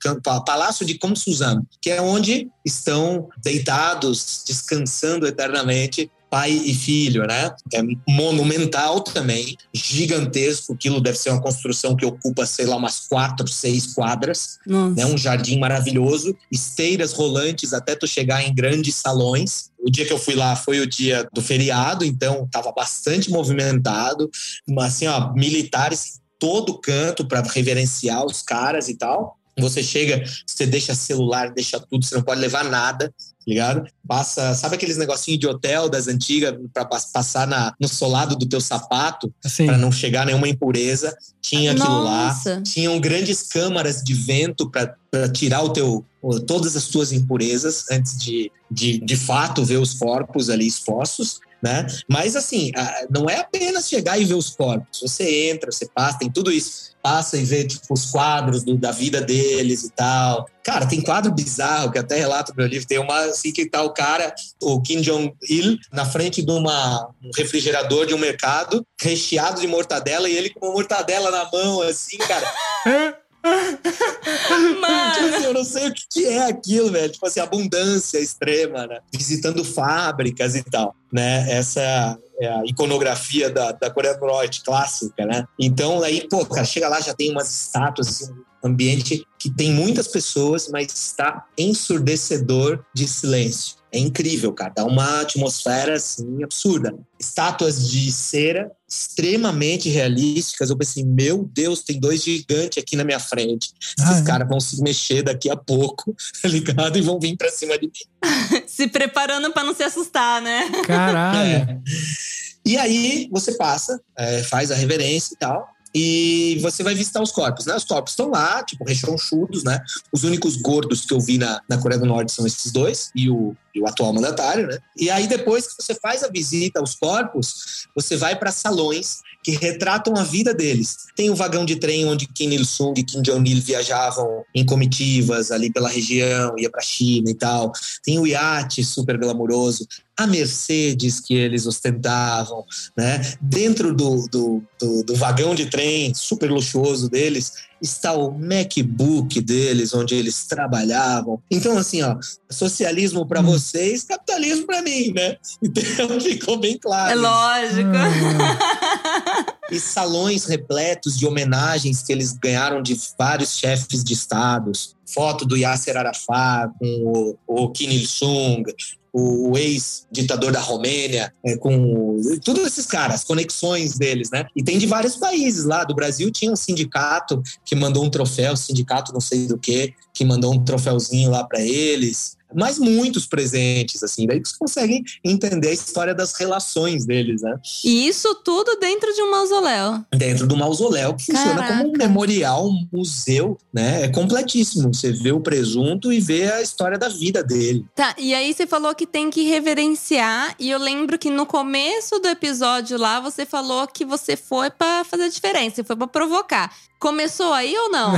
Palácio de Kamsusan, que é onde estão deitados, descansando eternamente pai e filho, né? É monumental também, gigantesco. Aquilo deve ser uma construção que ocupa, sei lá, umas quatro, seis quadras Nossa. né? Um jardim maravilhoso, esteiras rolantes até tu chegar em grandes salões. O dia que eu fui lá foi o dia do feriado, então estava bastante movimentado, mas assim, ó, militares em todo canto para reverenciar os caras e tal. Você chega, você deixa celular, deixa tudo, você não pode levar nada, tá ligado? Passa, sabe aqueles negocinhos de hotel das antigas para passar na, no solado do teu sapato? Assim. para não chegar nenhuma impureza. Tinha aquilo Nossa. lá. Tinham grandes câmaras de vento para tirar o teu, todas as tuas impurezas antes de, de, de fato, ver os corpos ali expostos. Né? Mas assim, não é apenas chegar e ver os corpos. Você entra, você passa, tem tudo isso. Passa e vê tipo, os quadros do- da vida deles e tal. Cara, tem quadro bizarro que até relato no meu livro. Tem uma assim que tá o cara, o Kim Jong-il, na frente de uma, um refrigerador de um mercado, recheado de mortadela, e ele com uma mortadela na mão, assim, cara. Tipo Mano. assim, eu não sei o que é aquilo, velho. Tipo assim, abundância extrema, né? Visitando fábricas e tal, né? Essa é a iconografia da, da Coreia do Norte, clássica, né? Então, aí, pô, cara, chega lá, já tem umas estátuas, assim, um ambiente que tem muitas pessoas, mas está ensurdecedor de silêncio. É incrível, cara. Dá uma atmosfera, assim, absurda. Estátuas de cera extremamente realísticas. Eu pensei, meu Deus, tem dois gigantes aqui na minha frente. Ah, Esses é? caras vão se mexer daqui a pouco, tá ligado? E vão vir pra cima de mim. Se preparando pra não se assustar, né? Caralho. É. E aí você passa, é, faz a reverência e tal. E você vai visitar os corpos, né? Os corpos estão lá, tipo, rechonchudos, né? Os únicos gordos que eu vi na, na Coreia do Norte são esses dois e o, e o atual mandatário, né? E aí, depois que você faz a visita aos corpos, você vai para salões que retratam a vida deles. Tem o vagão de trem onde Kim Il-sung e Kim Jong-il viajavam em comitivas ali pela região, ia para China e tal. Tem o iate super glamuroso, a Mercedes que eles ostentavam, né? Dentro do, do, do, do vagão de trem super luxuoso deles está o MacBook deles, onde eles trabalhavam. Então, assim, ó, socialismo para Hum. vocês, capitalismo para mim, né? Então ficou bem claro. É lógico. E salões repletos de homenagens que eles ganharam de vários chefes de estados. Foto do Yasser Arafat com o, o Kim Il-sung, o ex-ditador da Romênia, é, com todos esses caras, conexões deles, né? E tem de vários países lá. Do Brasil tinha um sindicato que mandou um troféu, sindicato não sei do que, que mandou um troféuzinho lá para eles. Mas muitos presentes, assim. Daí você consegue entender a história das relações deles, né? E isso tudo dentro de um mausoléu. dentro do mausoléu, que funciona como um Caraca. memorial, um museu, né? É completíssimo. Você vê o presunto e vê a história da vida dele. Tá, e aí você falou que tem que reverenciar. E eu lembro que no começo do episódio lá, você falou que você foi pra fazer diferença, você foi pra provocar. Começou aí ou não?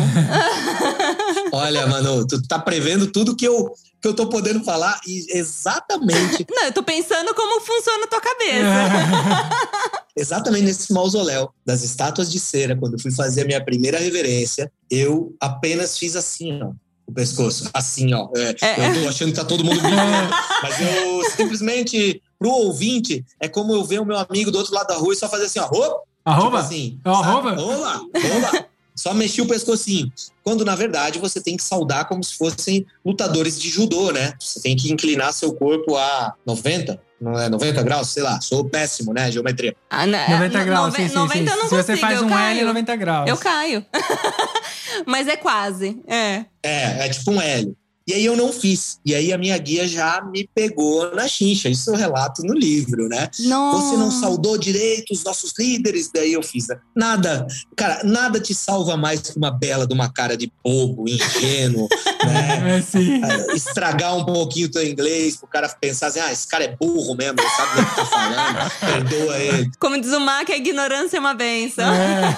Olha, mano, tu tá prevendo tudo que eu, que eu tô podendo falar e exatamente, não, eu tô pensando como funciona a tua cabeça. exatamente nesse mausoléu das estátuas de cera, quando eu fui fazer a minha primeira reverência, eu apenas fiz assim, ó. O pescoço, assim, ó. É, É. Eu tô achando que tá todo mundo vendo, mas eu simplesmente, pro ouvinte, é como eu ver o meu amigo do outro lado da rua e só fazer assim, ó. Arroba? Tipo assim, É arroba? Vamos lá, vamos lá. Só mexi o pescocinho. Quando, na verdade, você tem que saudar como se fossem lutadores de judô, né? Você tem que inclinar seu corpo a 90, não é 90 graus? Sei lá, sou péssimo, né? Geometria. Ah, não, 90 graus, sim, sim, 90 sim. eu não Se você consigo, faz eu um caio. L, 90 graus. Eu caio. Mas é quase. É. É, é tipo um L. E aí eu não fiz. E aí a minha guia já me pegou na chincha. Isso eu relato no livro, né? Nossa. Você não saudou direito os nossos líderes? Daí eu fiz. Nada. Cara, nada te salva mais que uma bela de uma cara de bobo, ingênuo, né? É, sim. Estragar um pouquinho o teu inglês, pro cara pensar assim, ah, esse cara é burro mesmo, sabe o que tá falando, perdoa ele. Como diz o Mac, a ignorância é uma benção. É,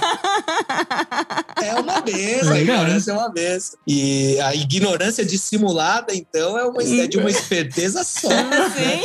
É uma benção, a Legal, ignorância é uma benção. E a ignorância dissimulada, então, é, uma, é de uma esperteza só. Sim.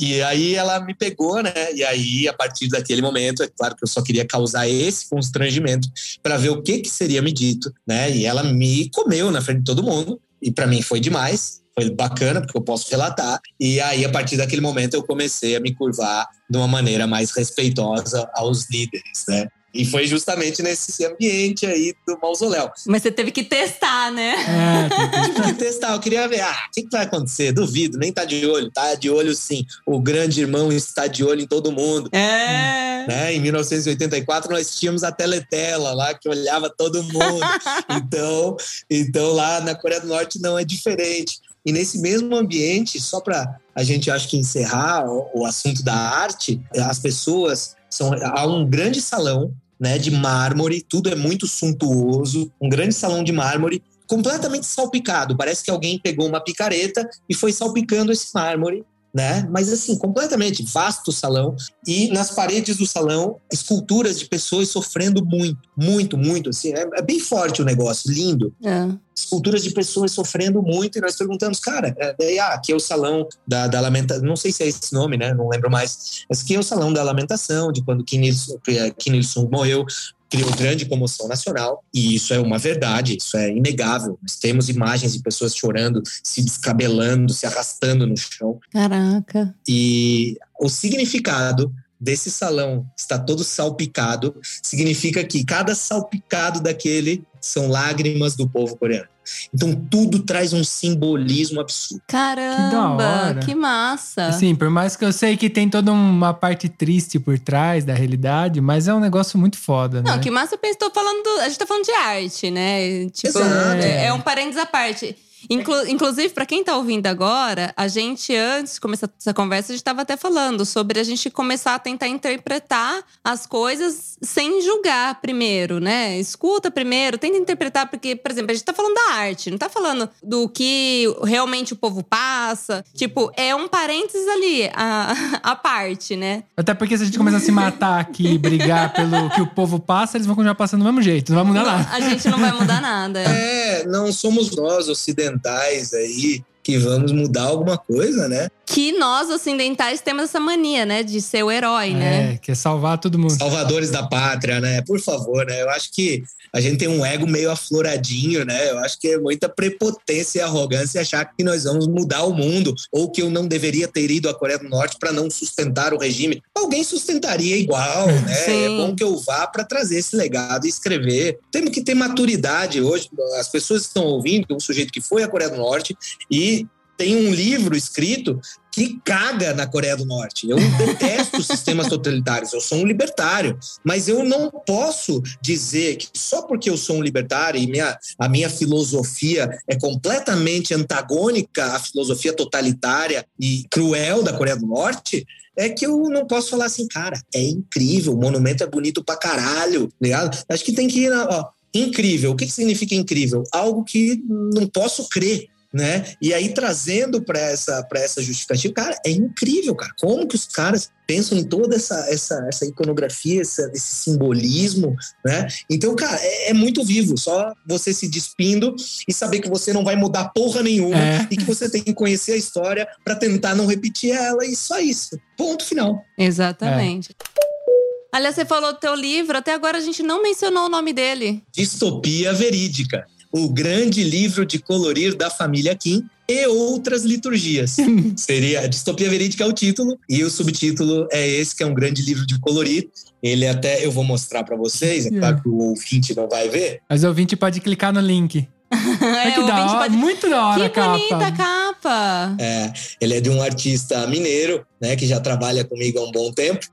E aí ela me pegou, né? E aí, a partir daquele momento, é claro que eu só queria causar esse constrangimento para ver o que, que seria me dito, né? E ela me comeu na frente de todo mundo. E para mim foi demais. Foi bacana, porque eu posso relatar. E aí, a partir daquele momento, eu comecei a me curvar de uma maneira mais respeitosa aos líderes, né? E foi justamente nesse ambiente aí do mausoléu. Mas você teve que testar, né? é, Tive que testar, eu queria ver, ah, o que, que vai acontecer? Duvido, nem tá de olho. Tá de olho sim. O grande irmão está de olho em todo mundo. É. né? Em 1984 nós tínhamos a teletela lá que olhava todo mundo. então, então lá na Coreia do Norte não é diferente. E nesse mesmo ambiente, só para a gente acho que encerrar o, o assunto da arte, as pessoas são há um grande salão, né, de mármore, tudo é muito suntuoso, um grande salão de mármore completamente salpicado. Parece que alguém pegou uma picareta e foi salpicando esse mármore né? Mas assim, completamente vasto salão e nas paredes do salão esculturas de pessoas sofrendo muito, muito, muito, assim, é, é bem forte o negócio, lindo. É. Esculturas de pessoas sofrendo muito e nós perguntamos, cara, é, daí, ah, aqui é o salão da, da lamentação, não sei se é esse nome, né? Não lembro mais. Mas aqui é o salão da lamentação, de quando Kim Il- Kim Il-sung morreu, criou grande comoção nacional, e isso é uma verdade, isso é inegável. Nós temos imagens de pessoas chorando, se descabelando, se arrastando no chão. Caraca. E o significado desse salão está todo salpicado significa que cada salpicado daquele são lágrimas do povo coreano. Então tudo traz um simbolismo absurdo. Caramba, hora. que, massa. Assim, por mais que eu sei que tem toda uma parte triste por trás da realidade, mas é um negócio muito foda, né? Não, que massa eu penso, tô falando do, a gente tá falando de arte, né? Tipo, Exato. é, é um parênteses à parte. Inclu- inclusive, para quem tá ouvindo agora, a gente, antes de começar essa conversa, a gente tava até falando sobre a gente começar a tentar interpretar as coisas sem julgar primeiro, né? Escuta primeiro, tenta interpretar, porque, por exemplo, a gente tá falando da arte, não tá falando do que realmente o povo passa. Tipo, é um parênteses ali, a, a parte, né? Até porque se a gente começar a se matar aqui e brigar pelo que o povo passa, eles vão continuar passando do mesmo jeito. Não vai mudar nada. A gente não vai mudar nada. É, não somos nós ocidentais aí que vamos mudar alguma coisa, né? Que nós, ocidentais, temos essa mania, né? De ser o herói, né? É, quer salvar todo mundo. Salvadores da pátria, né? Por favor, né? Eu acho que a gente tem um ego meio afloradinho, né? Eu acho que é muita prepotência e arrogância achar que nós vamos mudar o mundo ou que eu não deveria ter ido à Coreia do Norte para não sustentar o regime. Alguém sustentaria igual, né? Sim. É bom que eu vá para trazer esse legado e escrever. Temos que ter maturidade hoje. As pessoas estão ouvindo um sujeito que foi à Coreia do Norte e tem um livro escrito que caga na Coreia do Norte. Eu detesto sistemas totalitários, eu sou um libertário, mas eu não posso dizer que só porque eu sou um libertário e minha, a minha filosofia é completamente antagônica à filosofia totalitária e cruel da Coreia do Norte, é que eu não posso falar assim, cara, é incrível, o monumento é bonito pra caralho, ligado? Acho que tem que ir, na, ó, incrível. O que, que significa incrível? Algo que não posso crer né? E aí trazendo para essa para essa justificativa, cara, é incrível, cara. Como que os caras pensam em toda essa essa, essa iconografia, essa, esse simbolismo, né? Então, cara, é, é muito vivo. Só você se despindo e saber que você não vai mudar porra nenhuma É. e que você tem que conhecer a história para tentar não repetir ela e só isso. Ponto final. Exatamente. Aliás, você falou do teu livro, até agora a gente não mencionou o nome dele. Distopia Verídica, o grande livro de colorir da família Kim e outras liturgias. Seria Distopia Verídica é o título e o subtítulo é esse que é um grande livro de colorir. Ele até eu vou mostrar para vocês, é claro que o ouvinte não vai ver. Mas o ouvinte pode clicar no link. É, que o da ouvinte hora, pode- muito da hora Que a capa. bonita a capa! É, ele é de um artista mineiro, né, que já trabalha comigo há um bom tempo.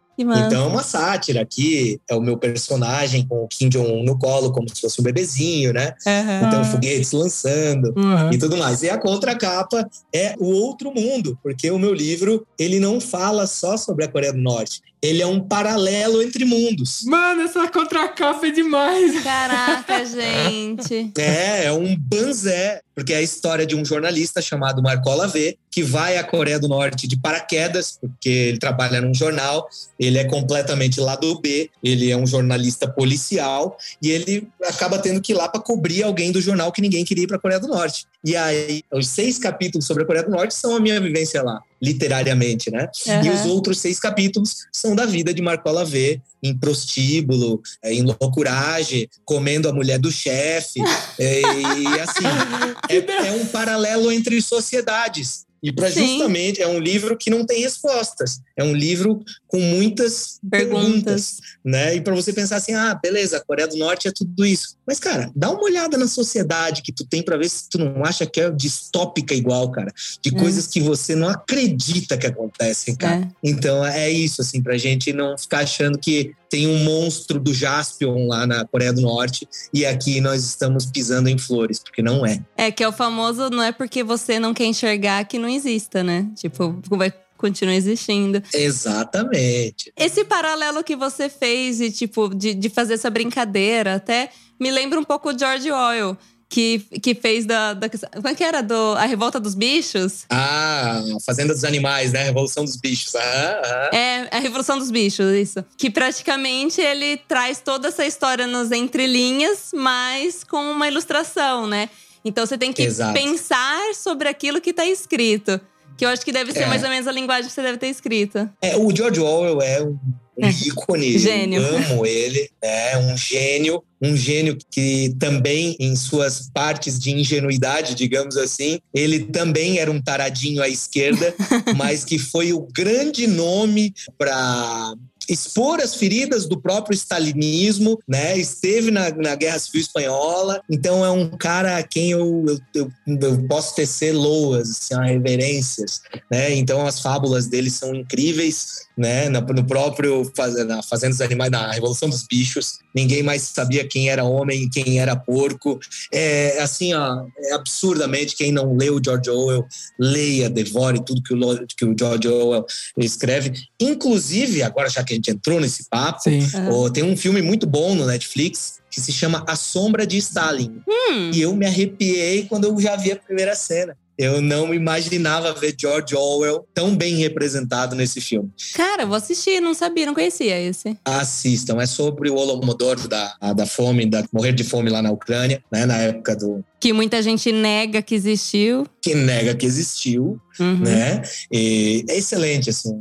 Então é uma sátira aqui, é o meu personagem com o Kim Jong-un no colo como se fosse um bebezinho, né? Aham. Então foguetes lançando. Uhum. e tudo mais. E a contracapa é o outro mundo, porque o meu livro ele não fala só sobre a Coreia do Norte, ele é um paralelo entre mundos. Mano, essa contracapa é demais. Caraca, gente. É, é um banzé, porque é a história de um jornalista chamado Marcola V, que vai à Coreia do Norte de paraquedas, porque ele trabalha num jornal, ele é completamente lado B, ele é um jornalista policial, e ele acaba tendo que ir lá para cobrir alguém do jornal que ninguém queria ir para a Coreia do Norte. E aí, os seis capítulos sobre a Coreia do Norte são a minha vivência lá, literariamente, né? Uhum. E os outros seis capítulos são da vida de Marcola V, em prostíbulo, eh, em loucuragem, comendo a mulher do chefe. eh, E assim, é, é um paralelo entre sociedades. E para justamente é um livro que não tem respostas, é um livro com muitas Perguntas. perguntas, né? E para você pensar assim, ah, beleza, a Coreia do Norte é tudo isso. Mas cara, dá uma olhada na sociedade que tu tem para ver se tu não acha que é distópica igual, cara, de É. coisas que você não acredita que acontecem, cara. É. Então é isso, assim, pra gente não ficar achando que tem um monstro do Jaspion lá na Coreia do Norte e aqui nós estamos pisando em flores, porque não é. É que é o famoso, não é porque você não quer enxergar que não exista, né? Tipo, vai continuar existindo. Exatamente. Esse paralelo que você fez de, tipo, de, de fazer essa brincadeira até me lembra um pouco o George Orwell. Que, que fez da, da. Como é que era? Do, a Revolta dos Bichos? Ah, Fazenda dos Animais, né? Revolução dos Bichos. Ah, ah. É, a Revolução dos Bichos, isso. Que praticamente ele traz toda essa história nas entrelinhas, mas com uma ilustração, né? Então você tem que Exato. pensar sobre aquilo que tá escrito. Que eu acho que deve ser É. mais ou menos a linguagem que você deve ter escrito. É, o George Orwell é um, um É. ícone. Gênio. Amo ele. É um gênio. Um gênio que também, em suas partes de ingenuidade, digamos assim, ele também era um taradinho à esquerda, mas que foi o grande nome para expor as feridas do próprio stalinismo, né? Esteve na, na Guerra Civil Espanhola, então é um cara a quem eu, eu, eu, eu posso tecer loas, assim, reverências, né? Então as fábulas dele são incríveis, né? No, próprio na Fazenda dos Animais, na Revolução dos Bichos, ninguém mais sabia quem era homem e quem era porco. É assim, ó, é absurdamente quem não leu George Orwell, leia, devore tudo que o, que o George Orwell escreve. Inclusive, agora já que a gente entrou nesse papo, Sim. ó, tem um filme muito bom no Netflix que se chama A Sombra de Stalin. Hum, E eu me arrepiei quando eu já vi a primeira cena. Eu não imaginava ver George Orwell tão bem representado nesse filme. cara, vou assistir, não sabia, não conhecia esse. Assistam, é sobre o Holodomor da, da fome, da morrer de fome lá na Ucrânia, né, na época do Que muita gente nega que existiu. que nega que existiu, Uhum. né? E é excelente, assim,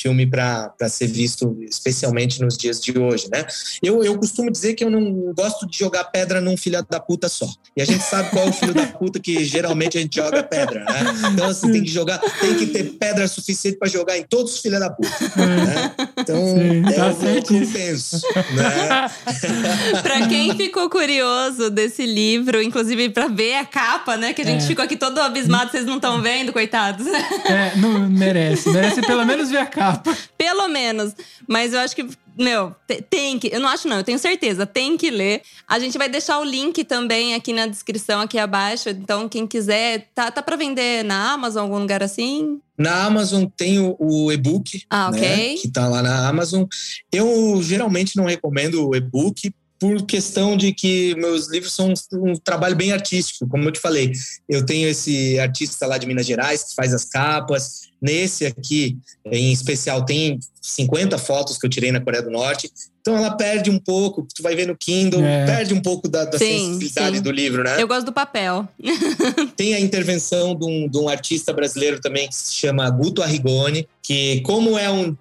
filme para ser visto especialmente nos dias de hoje, né? Eu, eu costumo dizer que eu não gosto de jogar pedra num filho da puta só. E a gente sabe qual é o filho da puta que geralmente a gente joga pedra, né? Então, assim, tem que jogar, tem que ter pedra suficiente para jogar em todos os filhos da puta, né? Então, Sim, é tá o que eu penso, né? Pra quem ficou curioso desse livro, inclusive pra ver a capa, né? Que a gente É. ficou aqui todo abismado, vocês não estão vendo, coitados. É, não merece. Merece pelo menos ver a capa. Pelo menos. Mas eu acho que, meu, te- tem que. Eu não acho, não, eu tenho certeza, tem que ler. A gente vai deixar o link também aqui na descrição, aqui abaixo. Então, quem quiser, tá, tá pra vender na Amazon, algum lugar assim? Na Amazon tem o, o e-book, Ah, né, que tá lá na Amazon. Eu geralmente não recomendo o e-book por questão de que meus livros são um, um trabalho bem artístico, como eu te falei. Eu tenho esse artista lá de Minas Gerais que faz as capas. Nesse aqui, em especial, tem 50 fotos que eu tirei na Coreia do Norte. Então ela perde um pouco, tu vai ver no Kindle, É. perde um pouco da, da Sim, sensibilidade sim. do livro, né? Eu gosto do papel. Tem a intervenção de um, de um artista brasileiro também que se chama Guto Arrigoni, que como é um...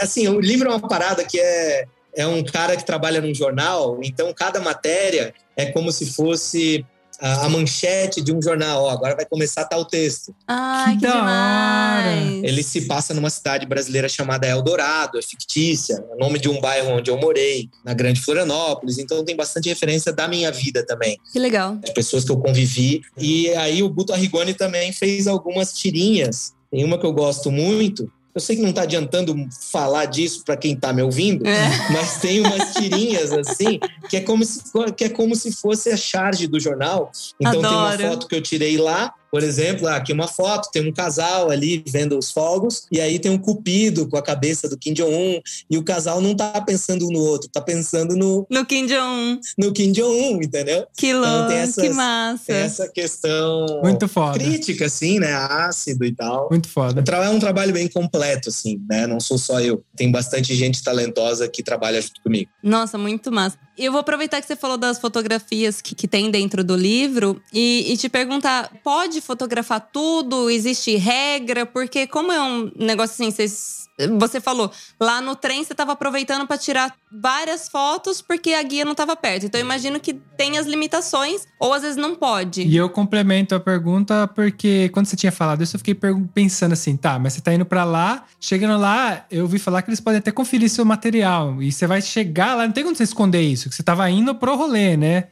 Assim, o livro é uma parada que é, é um cara que trabalha num jornal, então cada matéria é como se fosse a, a manchete de um jornal. Ó, agora vai começar tal texto. Ai, que, Que demais. Ele se passa numa cidade brasileira chamada Eldorado, é fictícia, é o nome de um bairro onde eu morei, na Grande Florianópolis, então tem bastante referência da minha vida também Que legal. de pessoas que eu convivi. E aí o Guto Arrigoni também fez algumas tirinhas. Tem uma que eu gosto muito. Eu sei que não está adiantando falar disso para quem está me ouvindo, É. mas tem umas tirinhas assim que é como se que é como se fosse a charge do jornal. Então tem Adoro. uma foto que eu tirei lá Por exemplo, ah, aqui uma foto, tem um casal ali vendo os fogos, e aí tem um cupido com a cabeça do Kim Jong-un, e o casal não tá pensando um no outro, tá pensando no, No Kim Jong-un. no Kim Jong-un, entendeu? Que Então, louco, tem essas- que massa. Tem essa questão Muito foda. crítica, assim, né? Ácido e tal. Muito foda. É um trabalho bem completo, assim, né? Não sou só eu. Tem bastante gente talentosa que trabalha junto comigo. Nossa, muito massa. Eu vou aproveitar que você falou das fotografias que, que tem dentro do livro e, e te perguntar: pode fotografar tudo? Existe regra? Porque, como é um negócio assim, vocês- você falou, lá no trem você estava aproveitando para tirar várias fotos porque a guia não estava perto. Então, eu imagino que tem as limitações, ou às vezes não pode. E eu complemento a pergunta porque quando você tinha falado isso, eu fiquei pensando assim, tá, mas você tá indo pra lá, chegando lá, eu ouvi falar que eles podem até conferir seu material. E você vai chegar lá, não tem como você esconder isso, que você tava indo pro rolê, né?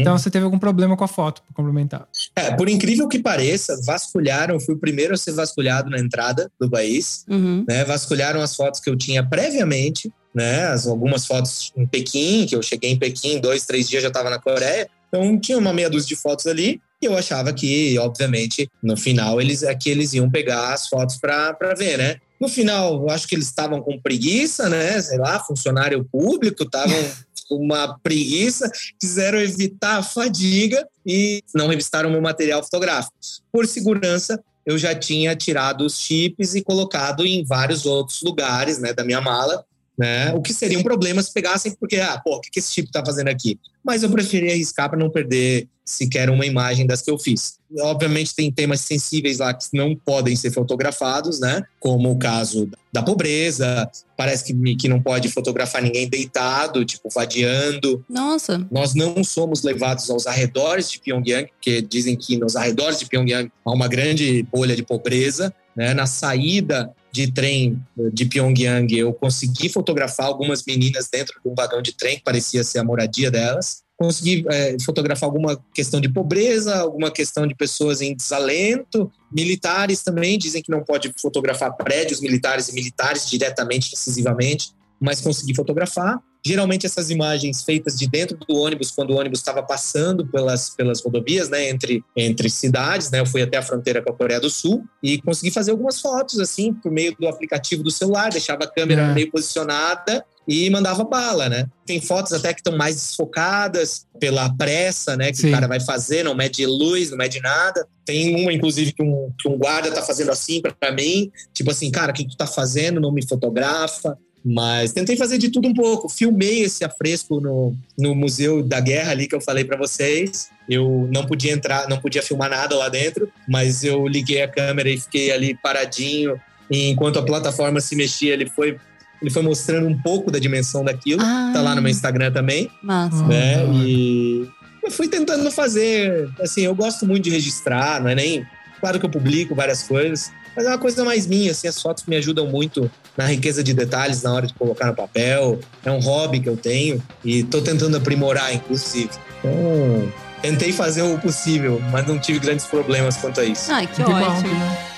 Então você teve algum problema com a foto, pra complementar. É, por incrível que pareça, vasculharam, fui o primeiro a ser vasculhado na entrada do país, Uhum. né? Vasculharam as fotos que eu tinha previamente, né? As, algumas fotos em Pequim, que eu cheguei em Pequim, dois, três dias já estava na Coreia. Então tinha uma meia dúzia de fotos ali. E eu achava que, obviamente, no final, eles aqui eles iam pegar as fotos para ver, né? No final, eu acho que eles estavam com preguiça, né? Sei lá, funcionário público, estavam com uma preguiça, quiseram evitar a fadiga e não revistaram meu material fotográfico. Por segurança, eu já tinha tirado os chips e colocado em vários outros lugares, né, da minha mala, né? O que seria um problema se pegassem, porque, ah, pô, o que que esse chip tá fazendo aqui? Mas eu preferi arriscar para não perder sequer uma imagem das que eu fiz. Obviamente tem temas sensíveis lá que não podem ser fotografados, né? Como o caso da pobreza, parece que, que não pode fotografar ninguém deitado, tipo, vadiando. Nossa. Nós não somos levados aos arredores de Pyongyang, porque dizem que nos arredores de Pyongyang há uma grande bolha de pobreza. Né? Na saída de trem de Pyongyang, eu consegui fotografar algumas meninas dentro de um vagão de trem que parecia ser a moradia delas. Consegui é, fotografar alguma questão de pobreza, alguma questão de pessoas em desalento. Militares também dizem que não pode fotografar prédios militares e militares diretamente, decisivamente, mas consegui fotografar. Geralmente essas imagens feitas de dentro do ônibus, quando o ônibus estava passando pelas, pelas rodovias, né, entre, entre cidades, né, eu fui até a fronteira com a Coreia do Sul e consegui fazer algumas fotos, assim, por meio do aplicativo do celular, deixava a câmera É. meio posicionada e mandava bala, né? Tem fotos até que estão mais desfocadas pela pressa, né, que Sim. o cara vai fazer, não mede luz, não mede nada. Tem uma, inclusive, que um, que um guarda tá fazendo assim para mim, tipo assim, cara, o que tu tá fazendo? Não me fotografa. Mas tentei fazer de tudo um pouco. Filmei esse afresco no, no Museu da Guerra ali que eu falei para vocês. Eu não podia entrar, não podia filmar nada lá dentro, mas eu liguei a câmera e fiquei ali paradinho. E enquanto a plataforma se mexia, ele foi, ele foi mostrando um pouco da dimensão daquilo. Ah, Tá lá no meu Instagram também, Massa. Ah, né? hora. E eu fui tentando fazer. Assim, eu gosto muito de registrar, não é nem. Claro que eu publico várias coisas, mas é uma coisa mais minha, assim, as fotos me ajudam muito na riqueza de detalhes na hora de colocar no papel. É um hobby que eu tenho e tô tentando aprimorar, inclusive. Então, tentei fazer o possível, mas não tive grandes problemas quanto a isso. Ai, que Que ótimo. bom.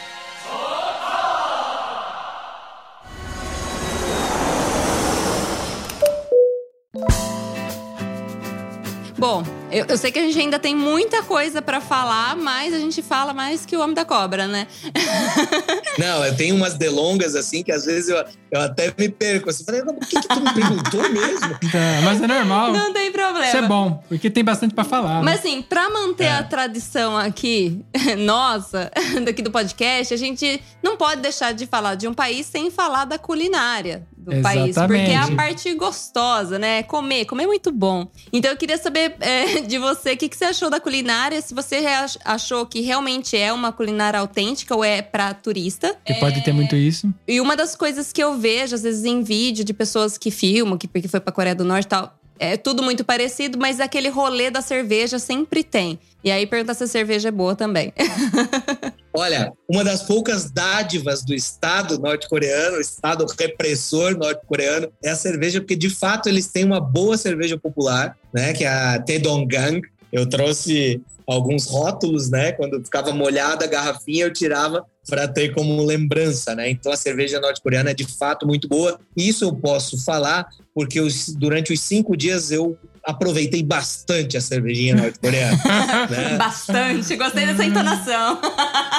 Bom, eu, eu sei que a gente ainda tem muita coisa pra falar, mas a gente fala mais que o Homem da Cobra, né? Não, eu tenho umas delongas assim que às vezes eu, eu até me perco. Assim, falei, por que, que tu me perguntou mesmo? Tá, mas é normal. Não tem problema. Isso é bom, porque tem bastante pra falar. né? Mas assim, pra manter É. a tradição aqui, nossa, daqui do podcast, a gente não pode deixar de falar de um país sem falar da culinária do país. Porque é a Exatamente. parte gostosa, né? Comer, comer é muito bom. Então eu queria saber é, de você, o que, que você achou da culinária? Se você achou que realmente é uma culinária autêntica ou é pra turista. Que pode ter muito isso. E uma das coisas que eu vejo, às vezes, em vídeo de pessoas que filmam, que porque foi pra Coreia do Norte e tal, é tudo muito parecido, mas aquele rolê da cerveja sempre tem. E aí pergunta se a cerveja é boa também. Olha, uma das poucas dádivas do Estado norte-coreano, o Estado repressor norte-coreano, é a cerveja, porque de fato eles têm uma boa cerveja popular, né? Que é a Taedonggang. Eu trouxe alguns rótulos, né? Quando ficava molhada a garrafinha, eu tirava para ter como lembrança, né? Então a cerveja norte-coreana é de fato muito boa. Isso eu posso falar porque durante os cinco dias eu aproveitei bastante a cervejinha norte-coreana. né? Bastante, gostei dessa entonação.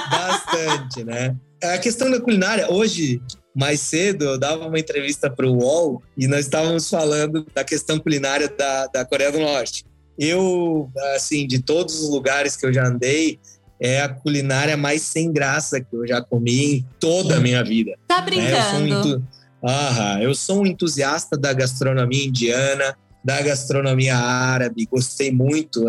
Bastante, né? A questão da culinária, hoje, mais cedo, eu dava uma entrevista para o UOL e nós estávamos falando da questão culinária da, da Coreia do Norte. Eu, assim, de todos os lugares que eu já andei, é a culinária mais sem graça que eu já comi em toda a minha vida. Tá né? Eu sou, um brincando. entu- Aham, eu sou um entusiasta da gastronomia indiana, da gastronomia árabe, gostei muito,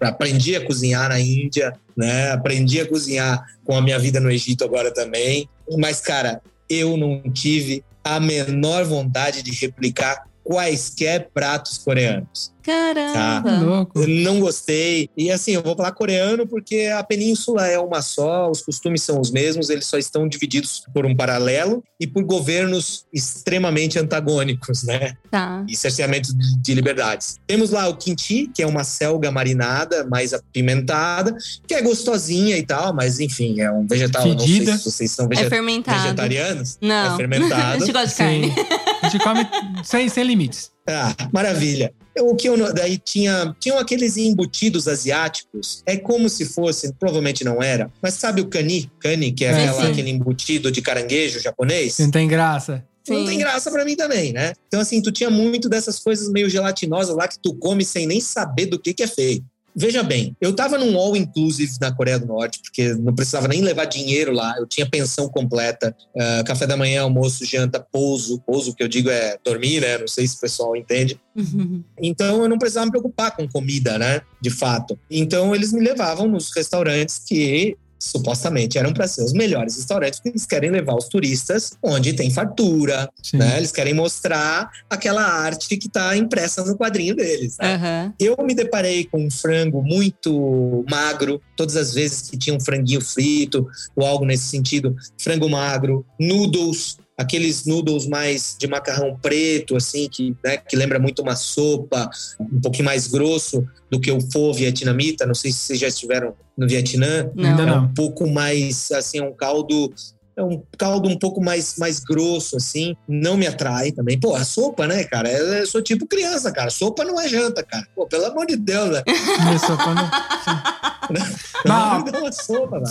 aprendi a cozinhar na Índia, né? Aprendi a cozinhar com a minha vida no Egito agora também. Mas, cara, eu não tive a menor vontade de replicar quaisquer pratos coreanos. Caramba. Tá. Não gostei. E assim, eu vou falar coreano porque a península é uma só, os costumes são os mesmos, eles só estão divididos por um paralelo e por governos extremamente antagônicos, né? Tá. E cerceamento de de liberdades. Temos lá o kimchi, que é uma selga marinada, mais apimentada, que é gostosinha e tal, mas enfim, é um vegetal. Eu Não sei se vocês são É vege- fermentado. vegetarianos. Não. É fermentado. A gente gosta de carne. Sim. A gente come sem, sem limites. Ah, maravilha. O que eu não- daí tinha tinham aqueles embutidos asiáticos. É como se fosse, provavelmente não era, mas sabe o cani? Cani, que é É, aquela- aquele embutido de caranguejo japonês? Não tem graça. Não Sim. tem graça pra mim também, né? Então assim, tu tinha muito dessas coisas meio gelatinosas lá que tu come sem nem saber do que que é feito. Veja bem, eu tava num all inclusive na Coreia do Norte, porque não precisava nem levar dinheiro lá, eu tinha pensão completa, ah, café da manhã, almoço, janta, pouso. Pouso que eu digo é dormir, né? Não sei se o pessoal entende. Então eu não precisava me preocupar com comida, né? De fato. Então eles me levavam nos restaurantes que supostamente eram para ser os melhores restaurantes, porque eles querem levar os turistas onde tem fartura, Sim. né? Eles querem mostrar aquela arte que está impressa no quadrinho deles. Né? Aham. Eu me deparei com um frango muito magro, todas as vezes que tinha um franguinho frito ou algo nesse sentido, frango magro, noodles, aqueles noodles mais de macarrão preto, assim, que, né, que lembra muito uma sopa, um pouquinho mais grosso do que o pho vietnamita. Não sei se vocês já estiveram no Vietnã. Não. É não. um pouco mais, assim, é um caldo. É um caldo um pouco mais, mais grosso, assim. Não me atrai também. Pô, a sopa, né, cara? Eu, eu sou tipo criança, cara. Sopa não é janta, cara. Pô, pelo amor de Deus, né? Quando- Não. Dá uma sopa.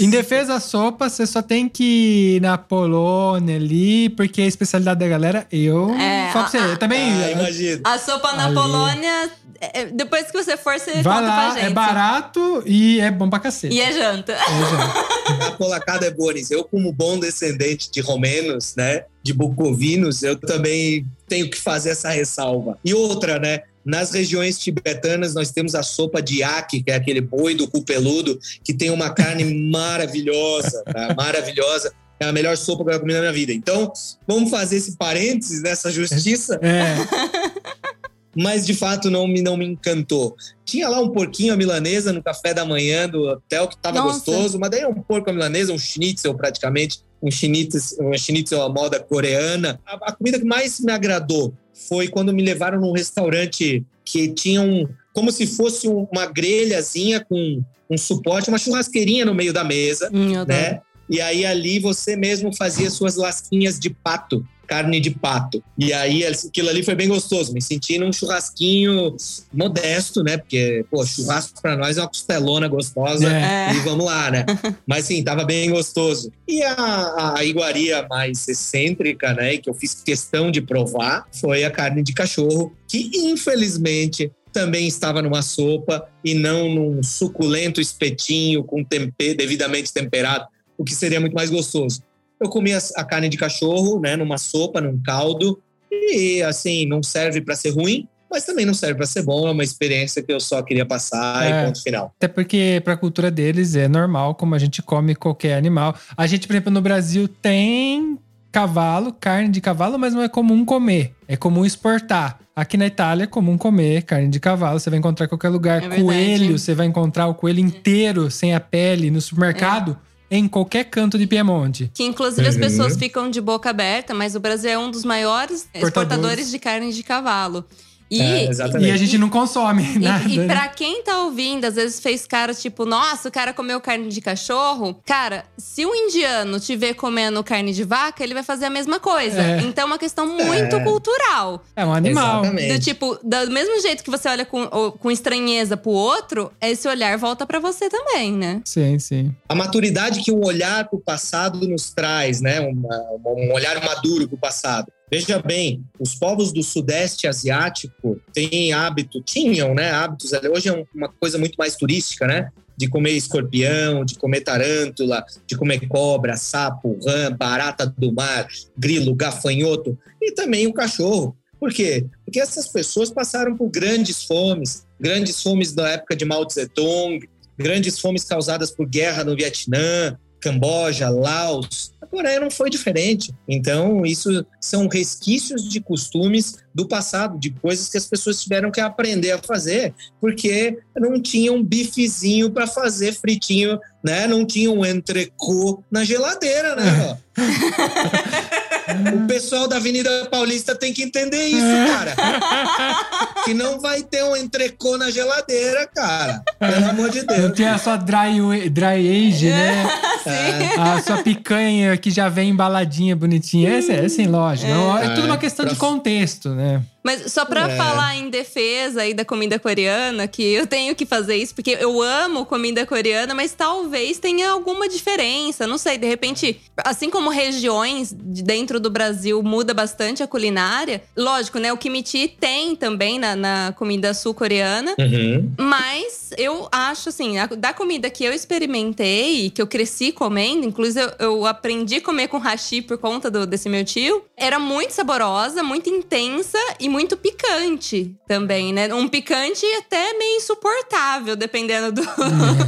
Em defesa da sopa, você só tem que ir na Polônia ali, porque a especialidade da galera, eu É, falo pra você, a- eu também. Ah, imagino. A sopa na Ali. Polônia, é, depois que você for, você vai conta lá, pra gente. é barato e é bom pra cacete. E é janta. É, já. A polacada é bonis. Eu, como bom descendente de romenos, né? De bucovinos, eu também tenho que fazer essa ressalva. E outra, né? Nas regiões tibetanas, nós temos a sopa de yaki, que é aquele boi do cu peludo, que tem uma carne maravilhosa, tá? Maravilhosa. É a melhor sopa que eu já comi na minha vida. Então, vamos fazer esse parênteses nessa justiça, É, mas de fato não me, não me encantou. Tinha lá um porquinho à milanesa no café da manhã do hotel que estava gostoso, mas daí é um porco à milanesa, um schnitzel praticamente, um schnitzel, um schnitzel à moda coreana. A, a comida que mais me agradou foi quando me levaram num restaurante que tinha um, como se fosse um- uma grelhazinha com um suporte, uma churrasqueirinha no meio da mesa, Hum, né? E aí ali você mesmo fazia suas lasquinhas de pato, carne de pato. E aí aquilo ali foi bem gostoso, me senti num churrasquinho modesto, né? Porque, pô, churrasco pra nós é uma costelona gostosa. é. É. E vamos lá, né? Mas sim, tava bem gostoso. E a, a iguaria mais excêntrica, né? e Que eu fiz questão de provar foi a carne de cachorro, que infelizmente também estava numa sopa e não num suculento espetinho com tempero devidamente temperado, o que seria muito mais gostoso. Eu comi a, a carne de cachorro, né? Numa sopa, num caldo e assim não serve para ser ruim. Mas também não serve para ser bom, é uma experiência que eu só queria passar É. e ponto final. Até porque pra cultura deles é normal, como a gente come qualquer animal. A gente, por exemplo, no Brasil tem cavalo, carne de cavalo, mas não é comum comer. É comum exportar. Aqui na Itália é comum comer carne de cavalo, você vai encontrar em qualquer lugar. É verdade. coelho, você vai encontrar o coelho inteiro, sem a pele, no supermercado, em qualquer canto de Piemonte. Que inclusive as Uhum. pessoas ficam de boca aberta, mas o Brasil é um dos maiores exportadores de carne de cavalo. E, É, E a gente não consome E, nada. e né? pra quem tá ouvindo, às vezes fez cara tipo, nossa, o cara comeu carne de cachorro. Cara, se um indiano te ver comendo carne de vaca, ele vai fazer a mesma coisa. É. Então é uma questão muito É. cultural. É um animal. Exatamente. Do tipo, do mesmo jeito que você olha com, com estranheza pro outro, esse olhar volta pra você também, né? Sim, sim. a maturidade que um olhar para o passado nos traz, né? Uma- um olhar maduro para o passado. Veja bem, os povos do Sudeste Asiático têm hábito, tinham, né? Hábitos. Hoje é um- uma coisa muito mais turística, né? De comer escorpião, de comer tarântula, de comer cobra, sapo, rã, barata do mar, grilo, gafanhoto e também o cachorro. Por quê? Porque essas pessoas passaram por grandes fomes, grandes fomes da época de Mao Tse-tung, grandes fomes causadas por guerra no Vietnã, Camboja, Laos. A Coreia não foi diferente. Então, isso são resquícios de costumes do passado, de coisas que as pessoas tiveram que aprender a fazer, porque não tinha um bifezinho para fazer fritinho, né? Não tinha um entrecô na geladeira, né? O pessoal da Avenida Paulista tem que entender isso, cara. Que não vai ter um entrecô na geladeira, cara. Pelo amor de Não Deus. tem a sua dry, dry age, né? É. A sua picanha que já vem embaladinha, bonitinha. Essa é, sem lógica. É, É. tudo uma questão Pra- de contexto, né? Mas só pra É. falar em defesa aí da comida coreana, que eu tenho que fazer isso, porque eu amo comida coreana, mas talvez tenha alguma diferença. Não sei, de repente, assim como regiões de dentro do Brasil muda bastante a culinária, lógico, né? O kimchi tem também na, na comida sul-coreana. Uhum. Mas eu acho assim, a- da comida que eu experimentei, que eu cresci comendo, inclusive eu, eu aprendi a comer com hashi por conta do- desse meu tio, era muito saborosa, muito intensa e muito picante também, né? Um picante até meio insuportável, dependendo do,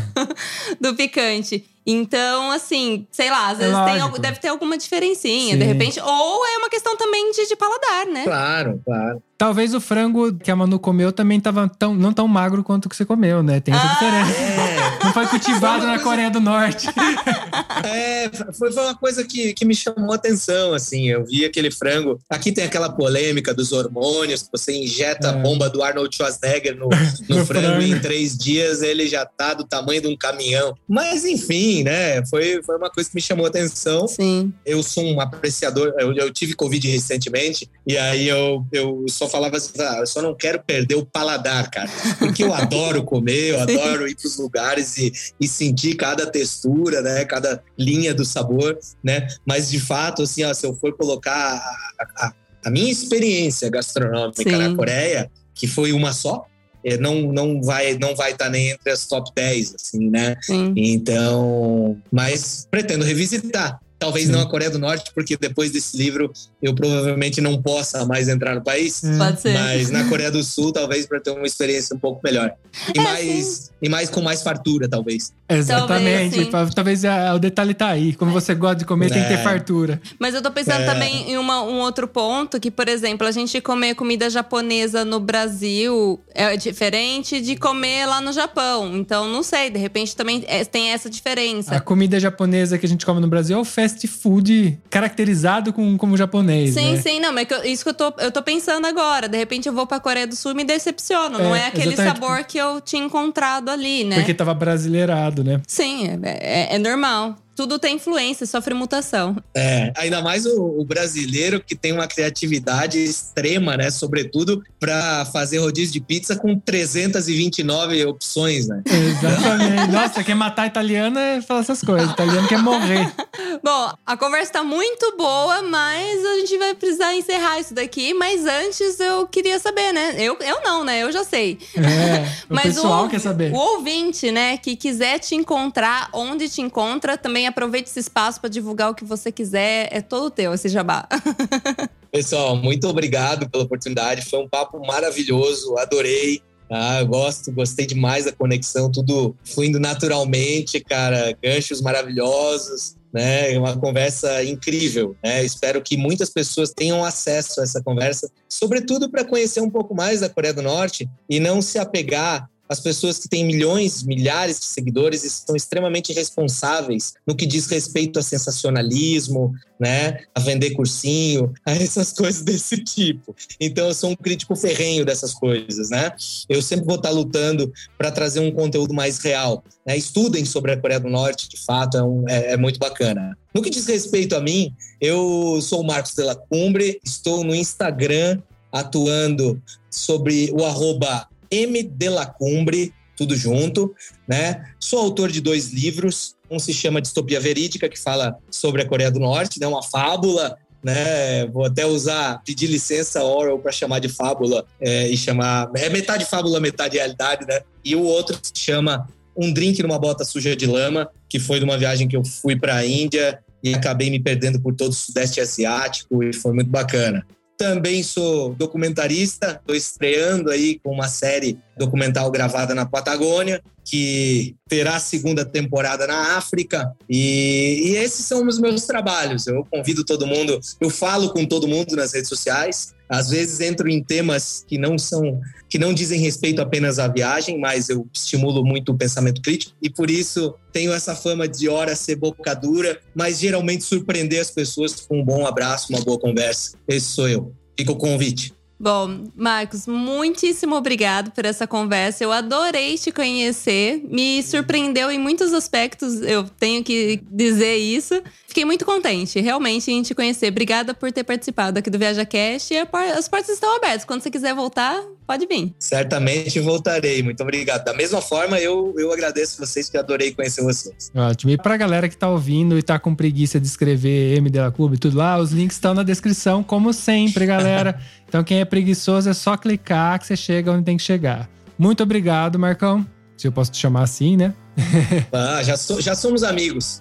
do picante. Então, assim, sei lá, às É vezes tem, deve ter alguma diferencinha, Sim. de repente. Ou é uma questão também de, de paladar, né? Claro, claro. Talvez o frango que a Manu comeu também tava tão, não tão magro quanto o que você comeu, né? Tem essa Ah. diferença. É, Não foi cultivado na Coreia do Norte. é, foi, uma coisa que, que me chamou a atenção, assim. Eu vi aquele frango. Aqui tem aquela polêmica dos hormônios, que você injeta a É. bomba do Arnold Schwarzenegger no, no No frango frango. e em três dias ele já tá do tamanho de um caminhão. Mas, enfim, né? Foi, foi uma coisa que me chamou a atenção. Sim. eu sou um apreciador, eu, eu tive Covid recentemente, e aí eu, eu só falava assim, ah, eu só não quero perder o paladar, cara. Porque eu adoro comer, eu adoro ir pros lugares e, e sentir cada textura, né? Cada linha do sabor, né? Mas de fato, assim, ó, se eu for colocar a, a- a minha experiência gastronômica Sim. na Coreia, que foi uma só, eh, não, não vai não vai estar nem entre as top 10, assim, né? Sim. Então, mas pretendo revisitar. Talvez Sim. não a Coreia do Norte, porque depois desse livro eu provavelmente não possa mais entrar no país. Pode ser. Mas na Coreia do Sul, talvez para ter uma experiência um pouco melhor. E, É, mais, e mais com mais fartura, talvez. Exatamente. Talvez ah, o detalhe tá aí. Como você gosta de comer, tem que ter É. fartura. Mas eu tô pensando É. também em uma- um outro ponto, que, por exemplo, a gente comer comida japonesa no Brasil é diferente de comer lá no Japão. Então, não sei, de repente também é- tem essa diferença. A comida japonesa que a gente come no Brasil é o fast food caracterizado com, como japonês, Sim, né? sim, não, mas eu- isso que eu tô, eu tô pensando agora. De repente eu vou pra Coreia do Sul e me decepciono. não É, é aquele sabor que eu tinha encontrado ali, né? Porque tava brasileirado, né? Sim, é, é- é normal. Tudo tem influência, sofre mutação. É, ainda mais o, o brasileiro que tem uma criatividade extrema, né? Sobretudo para fazer rodízio de pizza com 329 opções, né? Exatamente. Nossa, quer matar italiano é falar essas coisas. Italiano quer morrer. Bom, a conversa tá muito boa, mas a gente vai precisar encerrar isso daqui. Mas antes eu queria saber, né? Eu, eu não, né? Eu já sei. É, o Mas pessoal o, quer saber. O ouvinte, né, que quiser te encontrar, onde te encontra, também aproveite esse espaço para divulgar o que você quiser. É todo teu esse jabá. Pessoal, muito obrigado pela oportunidade. Foi um papo maravilhoso, adorei. Ah, eu gosto, gostei demais da conexão, tudo fluindo naturalmente, cara. Ganchos maravilhosos, né? Uma conversa incrível, né? Espero que muitas pessoas tenham acesso a essa conversa, sobretudo para conhecer um pouco mais da Coreia do Norte e não se apegar as pessoas que têm milhões, milhares de seguidores e são extremamente responsáveis no que diz respeito a sensacionalismo, né, a vender cursinho, a essas coisas desse tipo. Então eu sou um crítico ferrenho dessas coisas, né? Eu sempre vou estar lutando para trazer um conteúdo mais real. Né? Estudem sobre a Coreia do Norte, de fato, é, um, é, é muito bacana. No que diz respeito a mim, eu sou o Marcos Della Cumbre, estou no Instagram atuando sobre o arroba mdelacumbre, tudo junto, né? Sou autor de dois livros, um se chama Distopia Verídica, que fala sobre a Coreia do Norte, né? Uma fábula, né? Vou até usar, pedir licença Orwell para chamar de fábula é, e chamar é metade fábula, metade realidade, né? E o outro se chama Um Drink numa Bota Suja de Lama, que foi de uma viagem que eu fui para a Índia e acabei me perdendo por todo o Sudeste Asiático e foi muito bacana. Também sou documentarista, estou estreando aí com uma série documental gravada na Patagônia, que terá segunda temporada na África. E, e, esses são os meus trabalhos. Eu convido todo mundo, eu falo com todo mundo nas redes sociais. Às vezes entro em temas que não são, que não dizem respeito apenas à viagem, mas eu estimulo muito o pensamento crítico e por isso tenho essa fama de hora ser boca dura, mas geralmente surpreender as pessoas com um bom abraço, uma boa conversa. Esse sou eu. Fica o convite. Bom, Marcos, muitíssimo obrigado por essa conversa. Eu adorei te conhecer. Me surpreendeu em muitos aspectos, eu tenho que dizer isso. Fiquei muito contente, realmente, em te conhecer. Obrigada por ter participado aqui do Viaja Cast. E as portas estão abertas. Quando você quiser voltar, pode vir. Certamente voltarei. Muito obrigado. Da mesma forma, eu, eu agradeço vocês, que adorei conhecer vocês. Ótimo. E pra galera que tá ouvindo e tá com preguiça de escrever MD da Clube e tudo lá, os links estão na descrição, como sempre, galera. Então, quem é preguiçoso é só clicar que você chega onde tem que chegar. Muito obrigado, Marcão. Se eu posso te chamar assim, né? Ah, já, so, já somos amigos.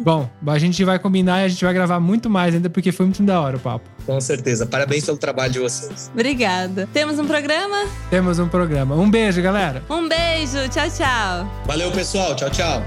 Bom, a gente vai combinar e a gente vai gravar muito mais ainda, porque foi muito da hora o papo. Com certeza. Parabéns pelo trabalho de vocês. Obrigada. Temos um programa? Temos um programa. Um beijo, galera. Um beijo. Tchau, tchau. Valeu, pessoal. Tchau, tchau.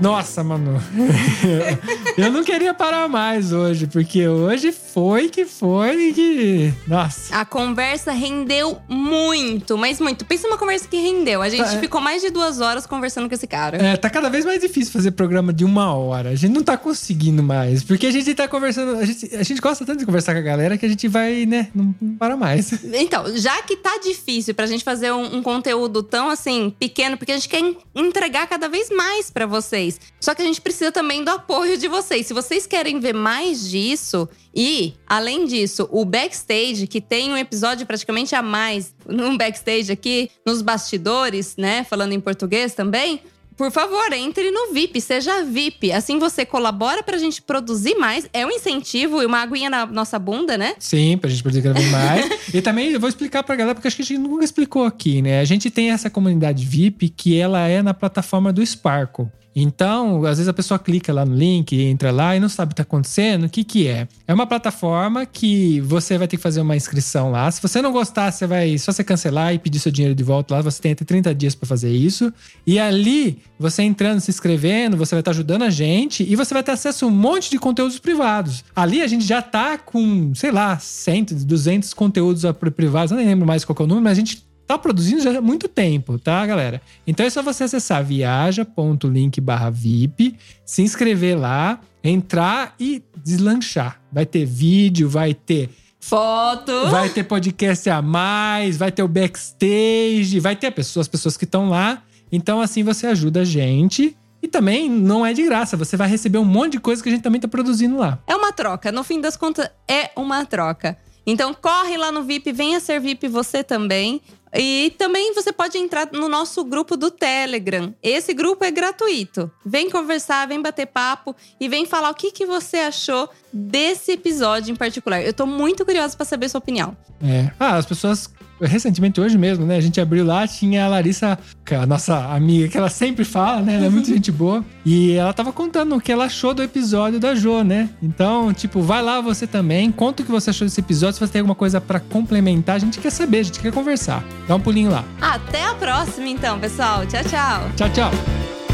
Nossa, mano. eu não queria parar mais hoje, porque hoje foi que foi que. Nossa. A conversa rendeu muito, mas muito. Pensa uma conversa que rendeu. A gente tá, é. ficou mais de duas horas conversando com esse cara. É, tá cada vez mais difícil fazer programa de uma hora. A gente não tá conseguindo mais. Porque a gente tá conversando. A gente, a gente gosta tanto de conversar com a galera que a gente vai, né? Não, não para mais. Então, já que tá difícil pra gente fazer um, um conteúdo tão assim, pequeno, porque a gente quer entregar cada vez mais para vocês. Só que a gente precisa também do apoio de vocês. Se vocês querem ver mais disso, e, além disso, o backstage, que tem um episódio praticamente a mais no backstage aqui, nos bastidores, né? Falando em português também. Por favor, entre no VIP, seja VIP. Assim você colabora pra gente produzir mais. É um incentivo e uma aguinha na nossa bunda, né? Sim, pra gente cada vez mais. e também eu vou explicar pra galera, porque acho que a gente nunca explicou aqui, né? A gente tem essa comunidade VIP que ela é na plataforma do Sparkle. Então, às vezes a pessoa clica lá no link, entra lá e não sabe o que está acontecendo. O que, que é? É uma plataforma que você vai ter que fazer uma inscrição lá. Se você não gostar, você vai só você cancelar e pedir seu dinheiro de volta lá. Você tem até 30 dias para fazer isso. E ali, você entrando, se inscrevendo, você vai estar tá ajudando a gente e você vai ter acesso a um monte de conteúdos privados. Ali a gente já tá com, sei lá, 100, 200 conteúdos privados. Eu nem lembro mais qual é o número, mas a gente tá produzindo já há muito tempo, tá, galera? Então é só você acessar viaja.link barra VIP, se inscrever lá, entrar e deslanchar. Vai ter vídeo, vai ter foto, vai ter podcast a mais, vai ter o backstage, vai ter pessoas, as pessoas que estão lá. Então assim você ajuda a gente. E também não é de graça, você vai receber um monte de coisa que a gente também tá produzindo lá. É uma troca, no fim das contas, é uma troca. Então corre lá no VIP, venha ser VIP você também. E também você pode entrar no nosso grupo do Telegram. Esse grupo é gratuito. Vem conversar, vem bater papo e vem falar o que, que você achou desse episódio em particular. Eu tô muito curiosa para saber sua opinião. É. Ah, as pessoas recentemente, hoje mesmo, né? A gente abriu lá, tinha a Larissa, é a nossa amiga, que ela sempre fala, né? Ela é muito gente boa. E ela tava contando o que ela achou do episódio da Jo, né? Então, tipo, vai lá você também, conta o que você achou desse episódio. Se você tem alguma coisa para complementar, a gente quer saber, a gente quer conversar. Dá um pulinho lá. Até a próxima, então, pessoal. Tchau, tchau. Tchau, tchau.